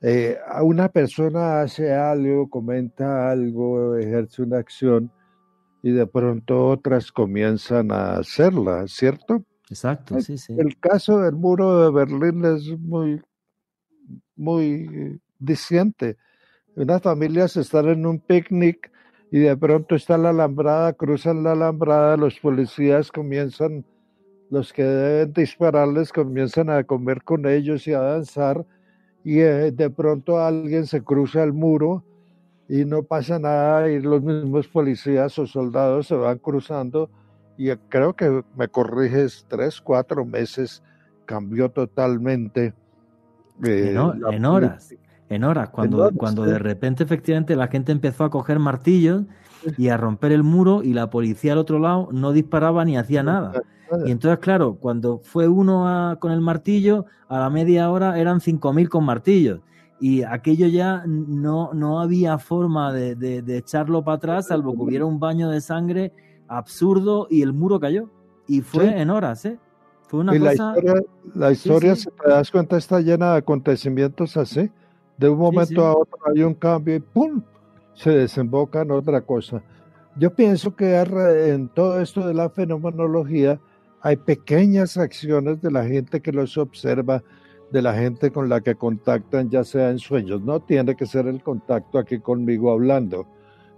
[SPEAKER 5] eh, a una persona hace algo, comenta algo, ejerce una acción, y de pronto otras comienzan a hacerla, ¿cierto?
[SPEAKER 1] Exacto, sí, sí.
[SPEAKER 5] El caso del muro de Berlín es muy, muy diciente. Unas familias están en un picnic y de pronto está la alambrada, cruzan la alambrada, los policías comienzan, los que deben dispararles comienzan a comer con ellos y a danzar y eh, de pronto alguien se cruza el muro y no pasa nada y los mismos policías o soldados se van cruzando y creo que me corriges tres, cuatro meses cambió totalmente.
[SPEAKER 1] Eh, en, horas, en horas, cuando, cuando de repente efectivamente la gente empezó a coger martillos y a romper el muro y la policía al otro lado no disparaba ni hacía nada. Y entonces, claro, cuando fue uno con el martillo, a la media hora eran 5.000 con martillos y aquello ya no, no había forma de, de, echarlo para atrás, salvo que hubiera un baño de sangre absurdo y el muro cayó. Y fue en horas, ¿eh? Fue una
[SPEAKER 5] cosa... La historia, la historia si te das cuenta, está llena de acontecimientos así. De un momento a otro hay un cambio y ¡pum! Se desemboca en otra cosa. Yo pienso que en todo esto de la fenomenología hay pequeñas acciones de la gente que los observa, de la gente con la que contactan, ya sea en sueños. No tiene que ser el contacto aquí conmigo hablando.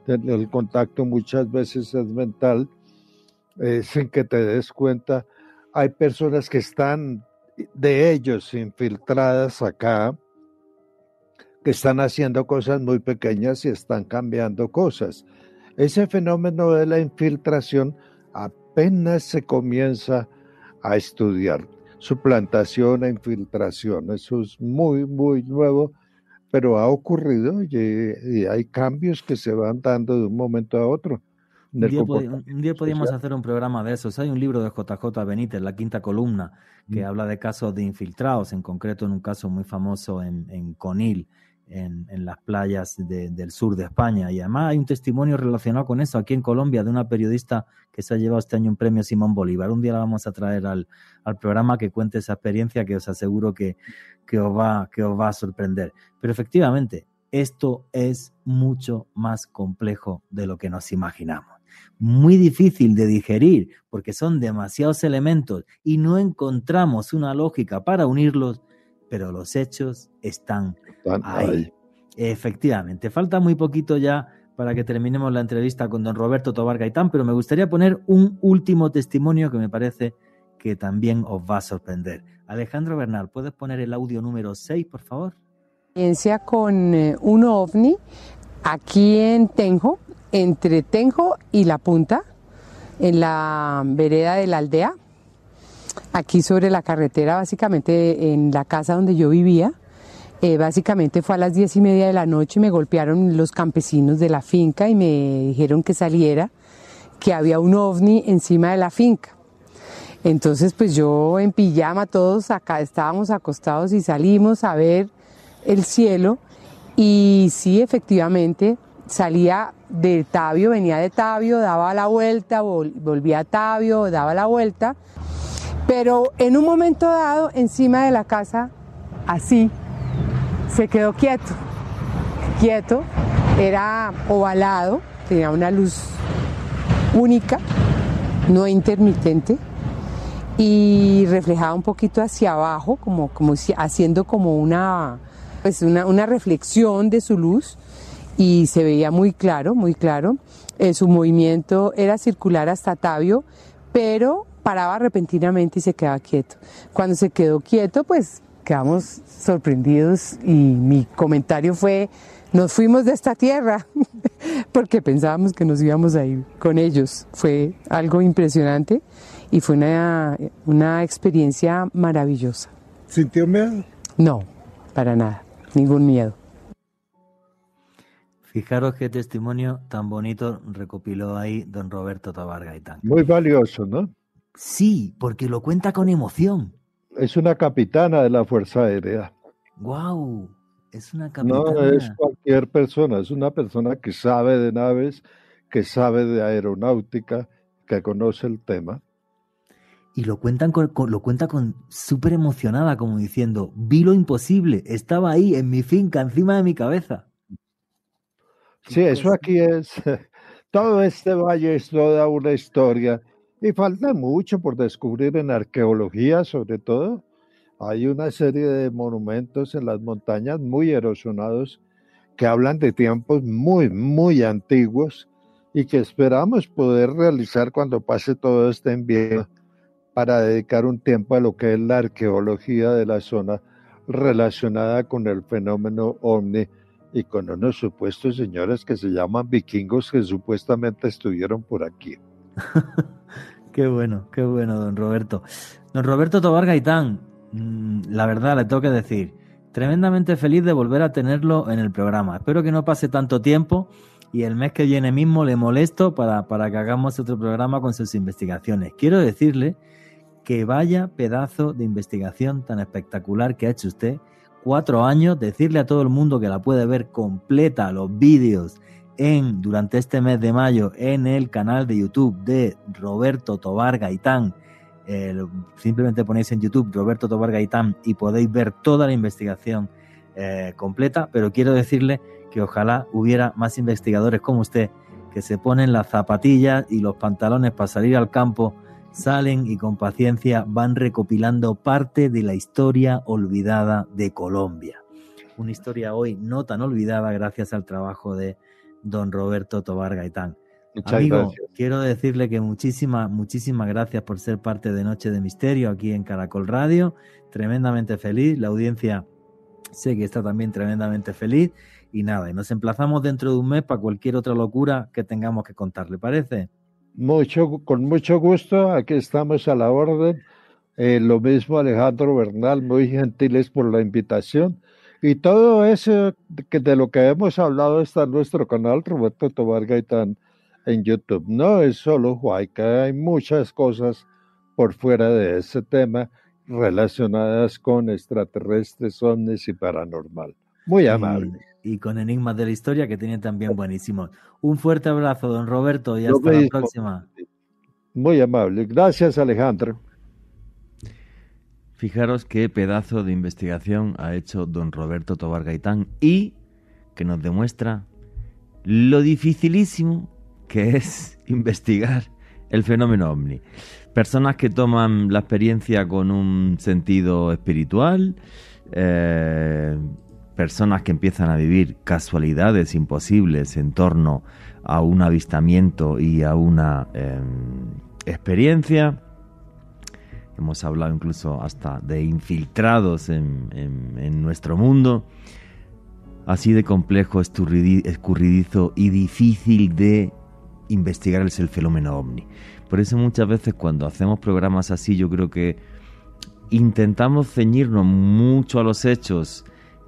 [SPEAKER 5] El contacto muchas veces es mental, eh, sin que te des cuenta. Hay personas que están de ellos infiltradas acá, que están haciendo cosas muy pequeñas y están cambiando cosas. Ese fenómeno de la infiltración apenas se comienza a estudiar suplantación e infiltración. Eso es muy, muy nuevo, pero ha ocurrido y, hay cambios que se van dando de un momento a otro.
[SPEAKER 1] Un día, podríamos hacer un programa de esos. Hay un libro de JJ Benítez, La Quinta Columna, que mm. habla de casos de infiltrados, en concreto en un caso muy famoso en, en Conil, en, las playas del sur de España. Y además hay un testimonio relacionado con eso aquí en Colombia de una periodista que se ha llevado este año un premio Simón Bolívar. Un día la vamos a traer al, programa que cuente esa experiencia que os aseguro que, que, os va, que os va a sorprender. Pero efectivamente, esto es mucho más complejo de lo que nos imaginamos. Muy difícil de digerir porque son demasiados elementos y no encontramos una lógica para unirlos pero los hechos están, ahí. Efectivamente, falta muy poquito ya para que terminemos la entrevista con don Roberto Tobar Gaitán, pero me gustaría poner un último testimonio que me parece que también os va a sorprender. Alejandro Bernal, ¿puedes poner el audio número 6, por favor?
[SPEAKER 10] Experiencia con eh, un ovni aquí en Tenjo, entre Tenjo y La Punta, en la vereda de la aldea aquí sobre la carretera, básicamente en la casa donde yo vivía. Eh, básicamente fue a las diez y media de la noche y me golpearon los campesinos de la finca y me dijeron que saliera, que había un ovni encima de la finca. Entonces pues yo en pijama todos acá estábamos acostados y salimos a ver el cielo y sí efectivamente salía de Tabio, venía de Tabio, daba la vuelta, volvía a Tabio, daba la vuelta pero en un momento dado, encima de la casa, así, se quedó quieto. Quieto, era ovalado, tenía una luz única, no intermitente, y reflejaba un poquito hacia abajo, como, como haciendo como una, pues una, una reflexión de su luz, y se veía muy claro, muy claro. Eh, su movimiento era circular hasta Tabio, pero paraba repentinamente y se quedaba quieto. Cuando se quedó quieto, pues quedamos sorprendidos y mi comentario fue, nos fuimos de esta tierra, porque pensábamos que nos íbamos a ir con ellos. Fue algo impresionante y fue una, una experiencia maravillosa.
[SPEAKER 5] ¿Sintió miedo?
[SPEAKER 10] No, para nada, ningún miedo.
[SPEAKER 1] Fijaros qué testimonio tan bonito recopiló ahí don Roberto Tabar Gaitán.
[SPEAKER 5] Muy valioso, ¿no?
[SPEAKER 1] Sí, porque lo cuenta con emoción.
[SPEAKER 5] Es una capitana de la Fuerza Aérea.
[SPEAKER 1] ¡Guau! Es una capitana.
[SPEAKER 5] No es cualquier persona, es una persona que sabe de naves, que sabe de aeronáutica, que conoce el tema.
[SPEAKER 1] Y lo cuentan con, lo cuenta con súper emocionada, como diciendo, vi lo imposible, estaba ahí en mi finca, encima de mi cabeza.
[SPEAKER 5] Sí, eso aquí es, todo este valle es toda una historia y falta mucho por descubrir en arqueología, sobre todo. Hay una serie de monumentos en las montañas muy erosionados que hablan de tiempos muy, muy antiguos y que esperamos poder realizar cuando pase todo este invierno para dedicar un tiempo a lo que es la arqueología de la zona relacionada con el fenómeno ovni y con unos supuestos señores que se llaman vikingos que supuestamente estuvieron por aquí.
[SPEAKER 1] Qué bueno, qué bueno, don Roberto. Don Roberto Tobar Gaitán, mm, la verdad le tengo que decir, tremendamente feliz de volver a tenerlo en el programa. Espero que no pase tanto tiempo y el mes que viene mismo le molesto para, para que hagamos otro programa con sus investigaciones. Quiero decirle que vaya pedazo de investigación tan espectacular que ha hecho usted. Cuatro años, decirle a todo el mundo que la puede ver completa, los vídeos, en, durante este mes de mayo en el canal de YouTube de Roberto Tobar Gaitán. simplemente ponéis en YouTube Roberto Tobar Gaitán y podéis ver toda la investigación eh, completa, pero quiero decirle que ojalá hubiera más investigadores como usted que se ponen las zapatillas y los pantalones para salir al campo, salen y con paciencia van recopilando parte de la historia olvidada de Colombia. Una historia hoy no tan olvidada gracias al trabajo de don Roberto Tobar Gaitán. Amigo, quiero decirle que muchísimas, muchísimas gracias por ser parte de Noche de Misterio aquí en Caracol Radio. Tremendamente feliz. La audiencia sé que está también tremendamente feliz. Y nada, y nos emplazamos dentro de un mes para cualquier otra locura que tengamos que contar. ¿Le parece?
[SPEAKER 5] Mucho, con mucho gusto. Aquí estamos a la orden. Eh, lo mismo Alejandro Bernal, muy gentiles por la invitación. Y todo eso que de lo que hemos hablado está en nuestro canal Roberto Tobar Gaitán en YouTube. No es solo Huayca, hay muchas cosas por fuera de ese tema relacionadas con extraterrestres, ovnis y paranormal. Muy amable.
[SPEAKER 1] Y, con enigmas de la historia que tiene también buenísimos. Un fuerte abrazo, don Roberto, y hasta la próxima.
[SPEAKER 5] Muy amable. Gracias, Alejandro.
[SPEAKER 3] Fijaros qué pedazo de investigación ha hecho don Roberto Tobar Gaitán y que nos demuestra lo dificilísimo que es investigar el fenómeno ovni. Personas que toman la experiencia con un sentido espiritual, eh, personas que empiezan a vivir casualidades imposibles en torno a un avistamiento y a una em, experiencia. Hemos hablado incluso hasta de infiltrados en, nuestro mundo. Así de complejo, escurridizo y difícil de investigar es el fenómeno ovni. Por eso muchas veces cuando hacemos programas así yo creo que intentamos ceñirnos mucho a los hechos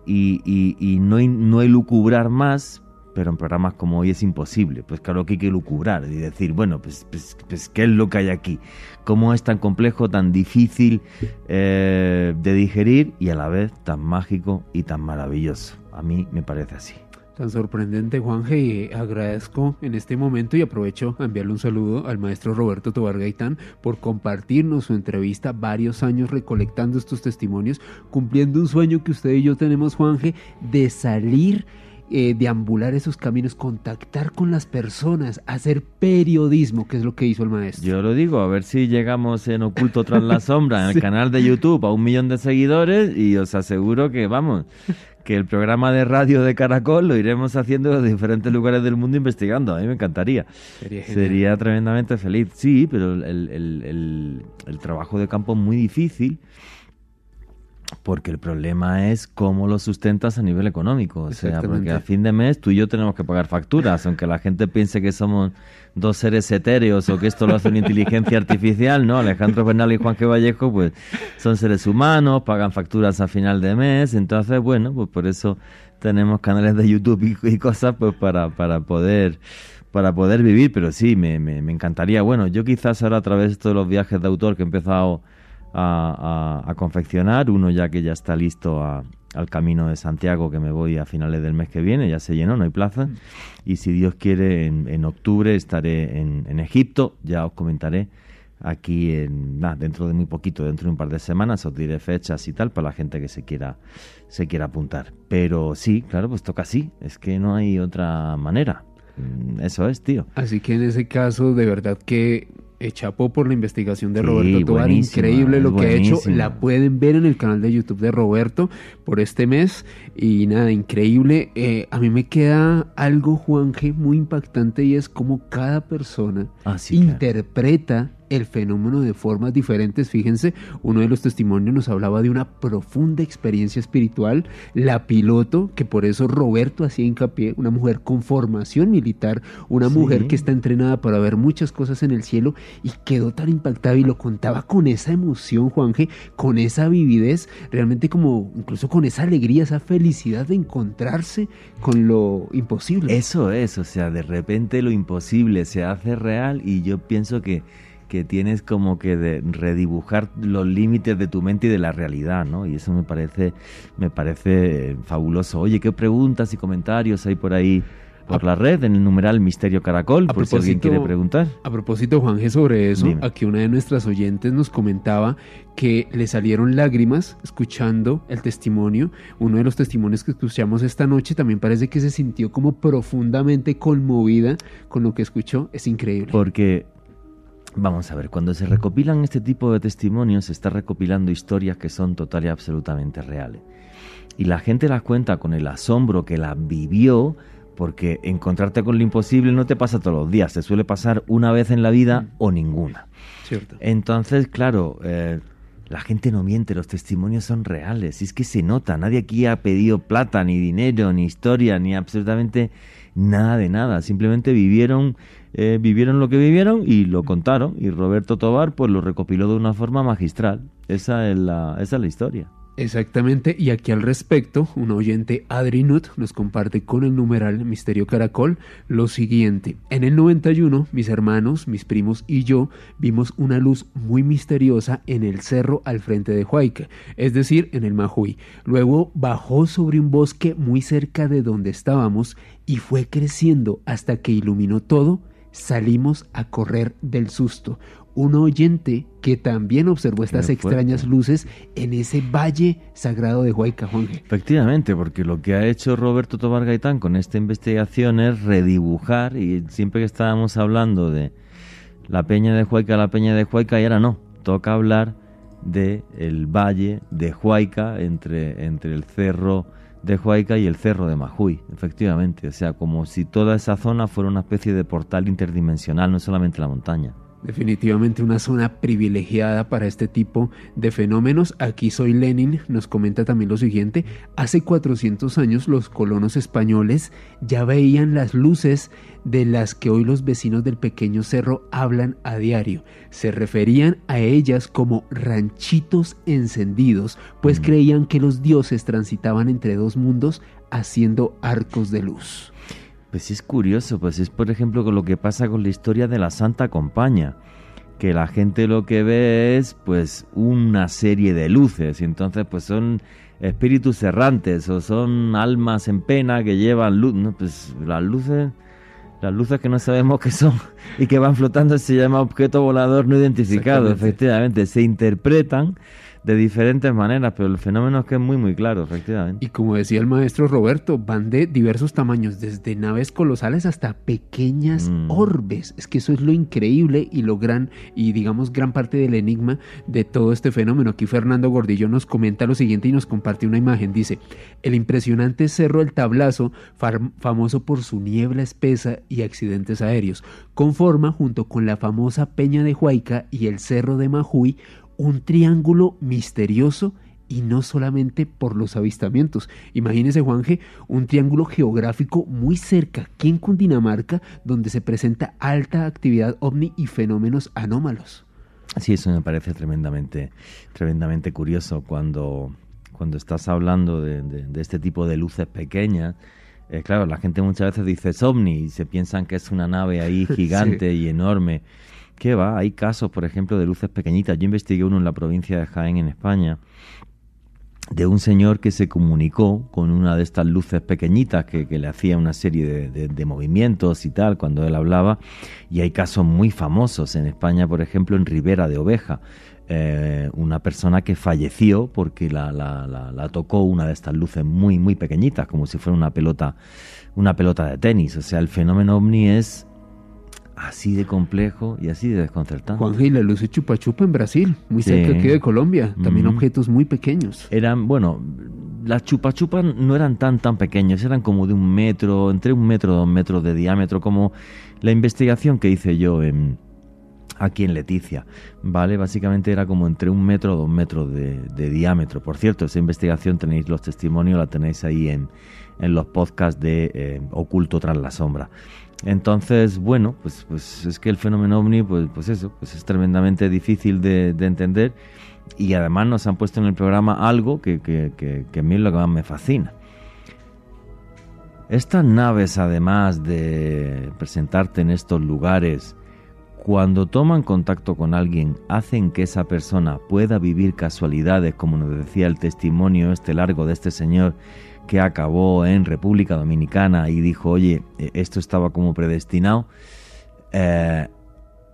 [SPEAKER 3] y, no elucubrar más, pero en programas como hoy es imposible. Pues claro que hay que lucubrar y decir, bueno, pues, pues, pues ¿qué es lo que hay aquí? ¿Cómo es tan complejo, tan difícil eh, de digerir y a la vez tan mágico y tan maravilloso? A mí me parece así.
[SPEAKER 4] Tan sorprendente, Juanje, y agradezco en este momento y aprovecho a enviarle un saludo al maestro Roberto Tobar Gaitán por compartirnos su entrevista, varios años recolectando estos testimonios, cumpliendo un sueño que usted y yo tenemos, Juanje, de salir eh, deambular esos caminos, contactar con las personas, hacer periodismo, que es lo que hizo el maestro.
[SPEAKER 3] Yo lo digo, a ver si llegamos en Oculto tras la sombra, en el canal de YouTube, a un millón de seguidores y os aseguro que, vamos, que el programa de radio de Caracol lo iremos haciendo en diferentes lugares del mundo investigando. A mí me encantaría. Sería, tremendamente feliz. Sí, pero el, el, trabajo de campo es muy difícil porque el problema es cómo lo sustentas a nivel económico. O sea, porque a fin de mes tú y yo tenemos que pagar facturas, aunque la gente piense que somos dos seres etéreos o que esto lo hace una inteligencia artificial, ¿no? Alejandro Bernal y Juan G. Vallejo, pues son seres humanos, pagan facturas a final de mes, entonces, bueno, pues por eso tenemos canales de YouTube y, cosas, pues para, para poder para poder vivir, pero sí, me, me, me encantaría. Bueno, yo quizás ahora a través de todos los viajes de autor que he empezado a, confeccionar, uno ya que ya está listo al camino de Santiago que me voy a finales del mes que viene, ya se llenó, no hay plaza, y si Dios quiere en, octubre estaré en, Egipto, ya os comentaré aquí en, dentro de muy poquito, dentro de un par de semanas os diré fechas y tal para la gente que se quiera se quiera apuntar. Pero sí, claro, pues toca así, es que no hay otra manera. Mm, eso es, tío.
[SPEAKER 4] Así que en ese caso, de verdad que chapó por la investigación de Roberto Tobar. Increíble lo que ha hecho. La pueden ver en el canal de YouTube de Roberto por este mes. Y nada, increíble. Eh, a mí me queda algo, Juanje, muy impactante y es como cada persona ah, interpreta el fenómeno de formas diferentes. Fíjense, uno de los testimonios nos hablaba de una profunda experiencia espiritual, la piloto, que por eso Roberto hacía hincapié, una mujer con formación militar, una mujer que está entrenada para ver muchas cosas en el cielo y quedó tan impactada y lo contaba con esa emoción, Juanje, con esa vividez, realmente como incluso con esa alegría, esa felicidad de encontrarse con lo imposible.
[SPEAKER 3] Eso es, o sea, de repente lo imposible se hace real y yo pienso que que tienes como que de redibujar los límites de tu mente y de la realidad, ¿no? Y eso me parece, me parece fabuloso. Oye, ¿qué preguntas y comentarios hay por ahí? por la red en el numeral Misterio Caracol, por si alguien quiere preguntar.
[SPEAKER 4] A propósito, Juanje, sobre eso, aquí una de nuestras oyentes nos comentaba que le salieron lágrimas escuchando el testimonio. Uno de los testimonios que escuchamos esta noche también parece que se sintió como profundamente conmovida con lo que escuchó. Es increíble.
[SPEAKER 3] Porque Vamos a ver, cuando se recopilan este tipo de testimonios, se está recopilando historias que son total y absolutamente reales. Y la gente las cuenta con el asombro que las vivió, porque encontrarte con lo imposible no te pasa todos los días, te suele pasar una vez en la vida mm. o ninguna.
[SPEAKER 4] Cierto.
[SPEAKER 3] Entonces, claro, eh, la gente no miente, los testimonios son reales, y es que se nota, nadie aquí ha pedido plata, ni dinero, ni historia, ni absolutamente nada de nada, simplemente vivieron eh, vivieron lo que vivieron y lo contaron. Y Roberto Tobar pues lo recopiló de una forma magistral. Esa es la, esa es la historia.
[SPEAKER 4] Exactamente, y aquí al respecto, un oyente Adrinut nos comparte con el numeral Misterio Caracol lo siguiente. En el 91, mis hermanos, mis primos y yo vimos una luz muy misteriosa en el cerro al frente de Huayca, es decir, en el Majuy. Luego bajó sobre un bosque muy cerca de donde estábamos y fue creciendo hasta que iluminó todo. Salimos a correr del susto un oyente que también observó estas extrañas luces en ese valle sagrado de Huayca,
[SPEAKER 3] Efectivamente, porque lo que ha hecho Roberto Tobar Gaitán con esta investigación es redibujar, y siempre que estábamos hablando de la peña de Huayca, la peña de Huayca, y ahora no, toca hablar de el valle de Huayca entre, entre el cerro de Huayca y el cerro de Majuy, efectivamente, o sea, como si toda esa zona fuera una especie de portal interdimensional, no solamente la montaña.
[SPEAKER 4] Definitivamente una zona privilegiada para este tipo de fenómenos. Aquí soy Lenin, nos comenta también lo siguiente, hace 400 años los colonos españoles ya veían las luces de las que hoy los vecinos del pequeño cerro hablan a diario. Se referían a ellas como ranchitos encendidos, pues mm. creían que los dioses transitaban entre dos mundos haciendo arcos de luz.
[SPEAKER 3] Pues es curioso, pues es por ejemplo con lo que pasa con la historia de la Santa Compañía, que la gente lo que ve es pues una serie de luces y entonces pues son espíritus errantes o son almas en pena que llevan luz, no, pues las luces las luces que no sabemos qué son y que van flotando se llama objeto volador no identificado, efectivamente, se interpretan de diferentes maneras, pero el fenómeno es que es muy muy claro, efectivamente.
[SPEAKER 4] Y como decía el maestro Roberto, van de diversos tamaños, desde naves colosales hasta pequeñas mm. orbes. Es que eso es lo increíble y lo gran, y digamos gran parte del enigma de todo este fenómeno. Aquí Fernando Gordillo nos comenta lo siguiente y nos comparte una imagen. Dice, el impresionante Cerro El Tablazo, famoso por su niebla espesa y accidentes aéreos, conforma junto con la famosa Peña de Huayca y el Cerro de Majuy un triángulo misterioso y no solamente por los avistamientos. Imagínese, Juanje, un triángulo geográfico muy cerca, aquí en Cundinamarca, donde se presenta alta actividad ovni y fenómenos anómalos.
[SPEAKER 3] Sí, eso me parece tremendamente, tremendamente curioso cuando, cuando estás hablando de, este tipo de luces pequeñas. Eh, claro, la gente muchas veces dice ovni y se piensan que es una nave ahí gigante y enorme. ¿Qué va? Hay casos, por ejemplo, de luces pequeñitas. Yo investigué uno en la provincia de Jaén, en España, de un señor que se comunicó con una de estas luces pequeñitas que, le hacía una serie de, movimientos y tal cuando él hablaba. Y hay casos muy famosos en España, por ejemplo, en Ribera de Oveja. Eh, una persona que falleció porque la, la, tocó una de estas luces muy, muy pequeñitas, como si fuera una pelota, una pelota de tenis. O sea, el fenómeno ovni es así de complejo y así de desconcertante.
[SPEAKER 4] Juan y la luz de chupa chupa en Brasil, muy cerca aquí de Colombia, también objetos muy pequeños.
[SPEAKER 3] Eran, bueno, las chupa chupas no eran tan tan pequeños, eran como de un metro, entre un metro y dos metros de diámetro, como la investigación que hice yo en, aquí en Leticia, ¿vale? Básicamente era como entre un metro o dos metros de, diámetro. Por cierto, esa investigación tenéis los testimonios, la tenéis ahí en, en los podcasts de eh, Oculto tras la sombra. Entonces, bueno, pues, pues es que el fenómeno ovni, pues, pues eso, pues es tremendamente difícil de, entender y además nos han puesto en el programa algo que, que, que, a mí es lo que más me fascina. Estas naves, además de presentarte en estos lugares, cuando toman contacto con alguien, hacen que esa persona pueda vivir casualidades, como nos decía el testimonio este largo de este señor, que acabó en República Dominicana y dijo, oye, e, esto estaba como predestinado, eh,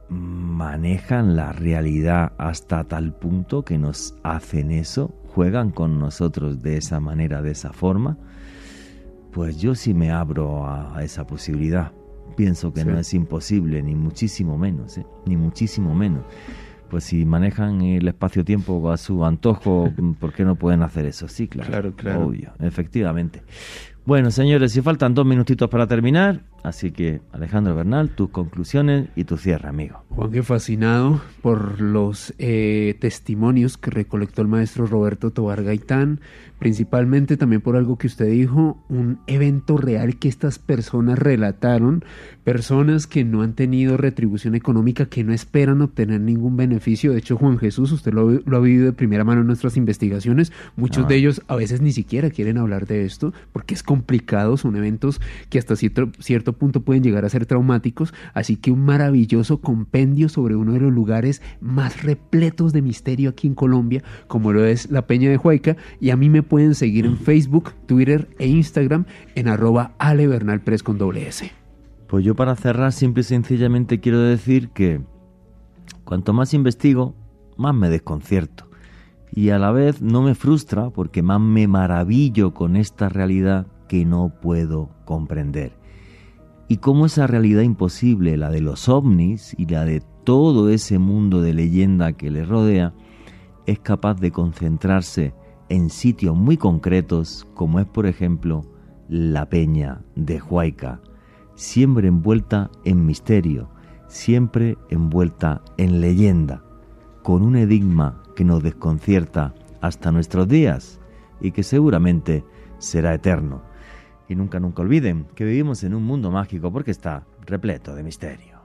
[SPEAKER 3] manejan la realidad hasta tal punto que nos hacen eso, juegan con nosotros de esa manera, de esa forma, pues yo sí me abro a, esa posibilidad. Pienso que no es imposible, ni muchísimo menos, ¿eh? ni muchísimo menos pues si manejan el espacio-tiempo a su antojo, ¿por qué no pueden hacer eso? Sí, claro. Claro, claro. Obvio, efectivamente. Bueno, señores, si faltan dos minutitos para terminar, Así que, Alejandro Bernal, tus conclusiones y tu cierre, amigo.
[SPEAKER 4] Juan, que fascinado por los eh, testimonios que recolectó el maestro Roberto Tobar Gaitán, principalmente también por algo que usted dijo, un evento real que estas personas relataron, personas que no han tenido retribución económica, que no esperan obtener ningún beneficio. De hecho, Juan Jesús, usted lo, ha vivido de primera mano en nuestras investigaciones, muchos de ellos a veces ni siquiera quieren hablar de esto porque es complicado, son eventos que hasta cierto, punto pueden llegar a ser traumáticos, así que un maravilloso compendio sobre uno de los lugares más repletos de misterio aquí en Colombia, como lo es la Peña de Huayca, y a mí me pueden seguir en Facebook, Twitter e Instagram en arroba alebernalpres con S.
[SPEAKER 3] Pues yo para cerrar simple y sencillamente quiero decir que cuanto más investigo, más me desconcierto. Y a la vez no me frustra porque más me maravillo con esta realidad que no puedo comprender. Y cómo esa realidad imposible, la de los ovnis y la de todo ese mundo de leyenda que le rodea, es capaz de concentrarse en sitios muy concretos, como es por ejemplo la peña de Huayca, siempre envuelta en misterio, siempre envuelta en leyenda, con un enigma que nos desconcierta hasta nuestros días y que seguramente será eterno y nunca, nunca olviden que vivimos en un mundo mágico porque está repleto de misterio.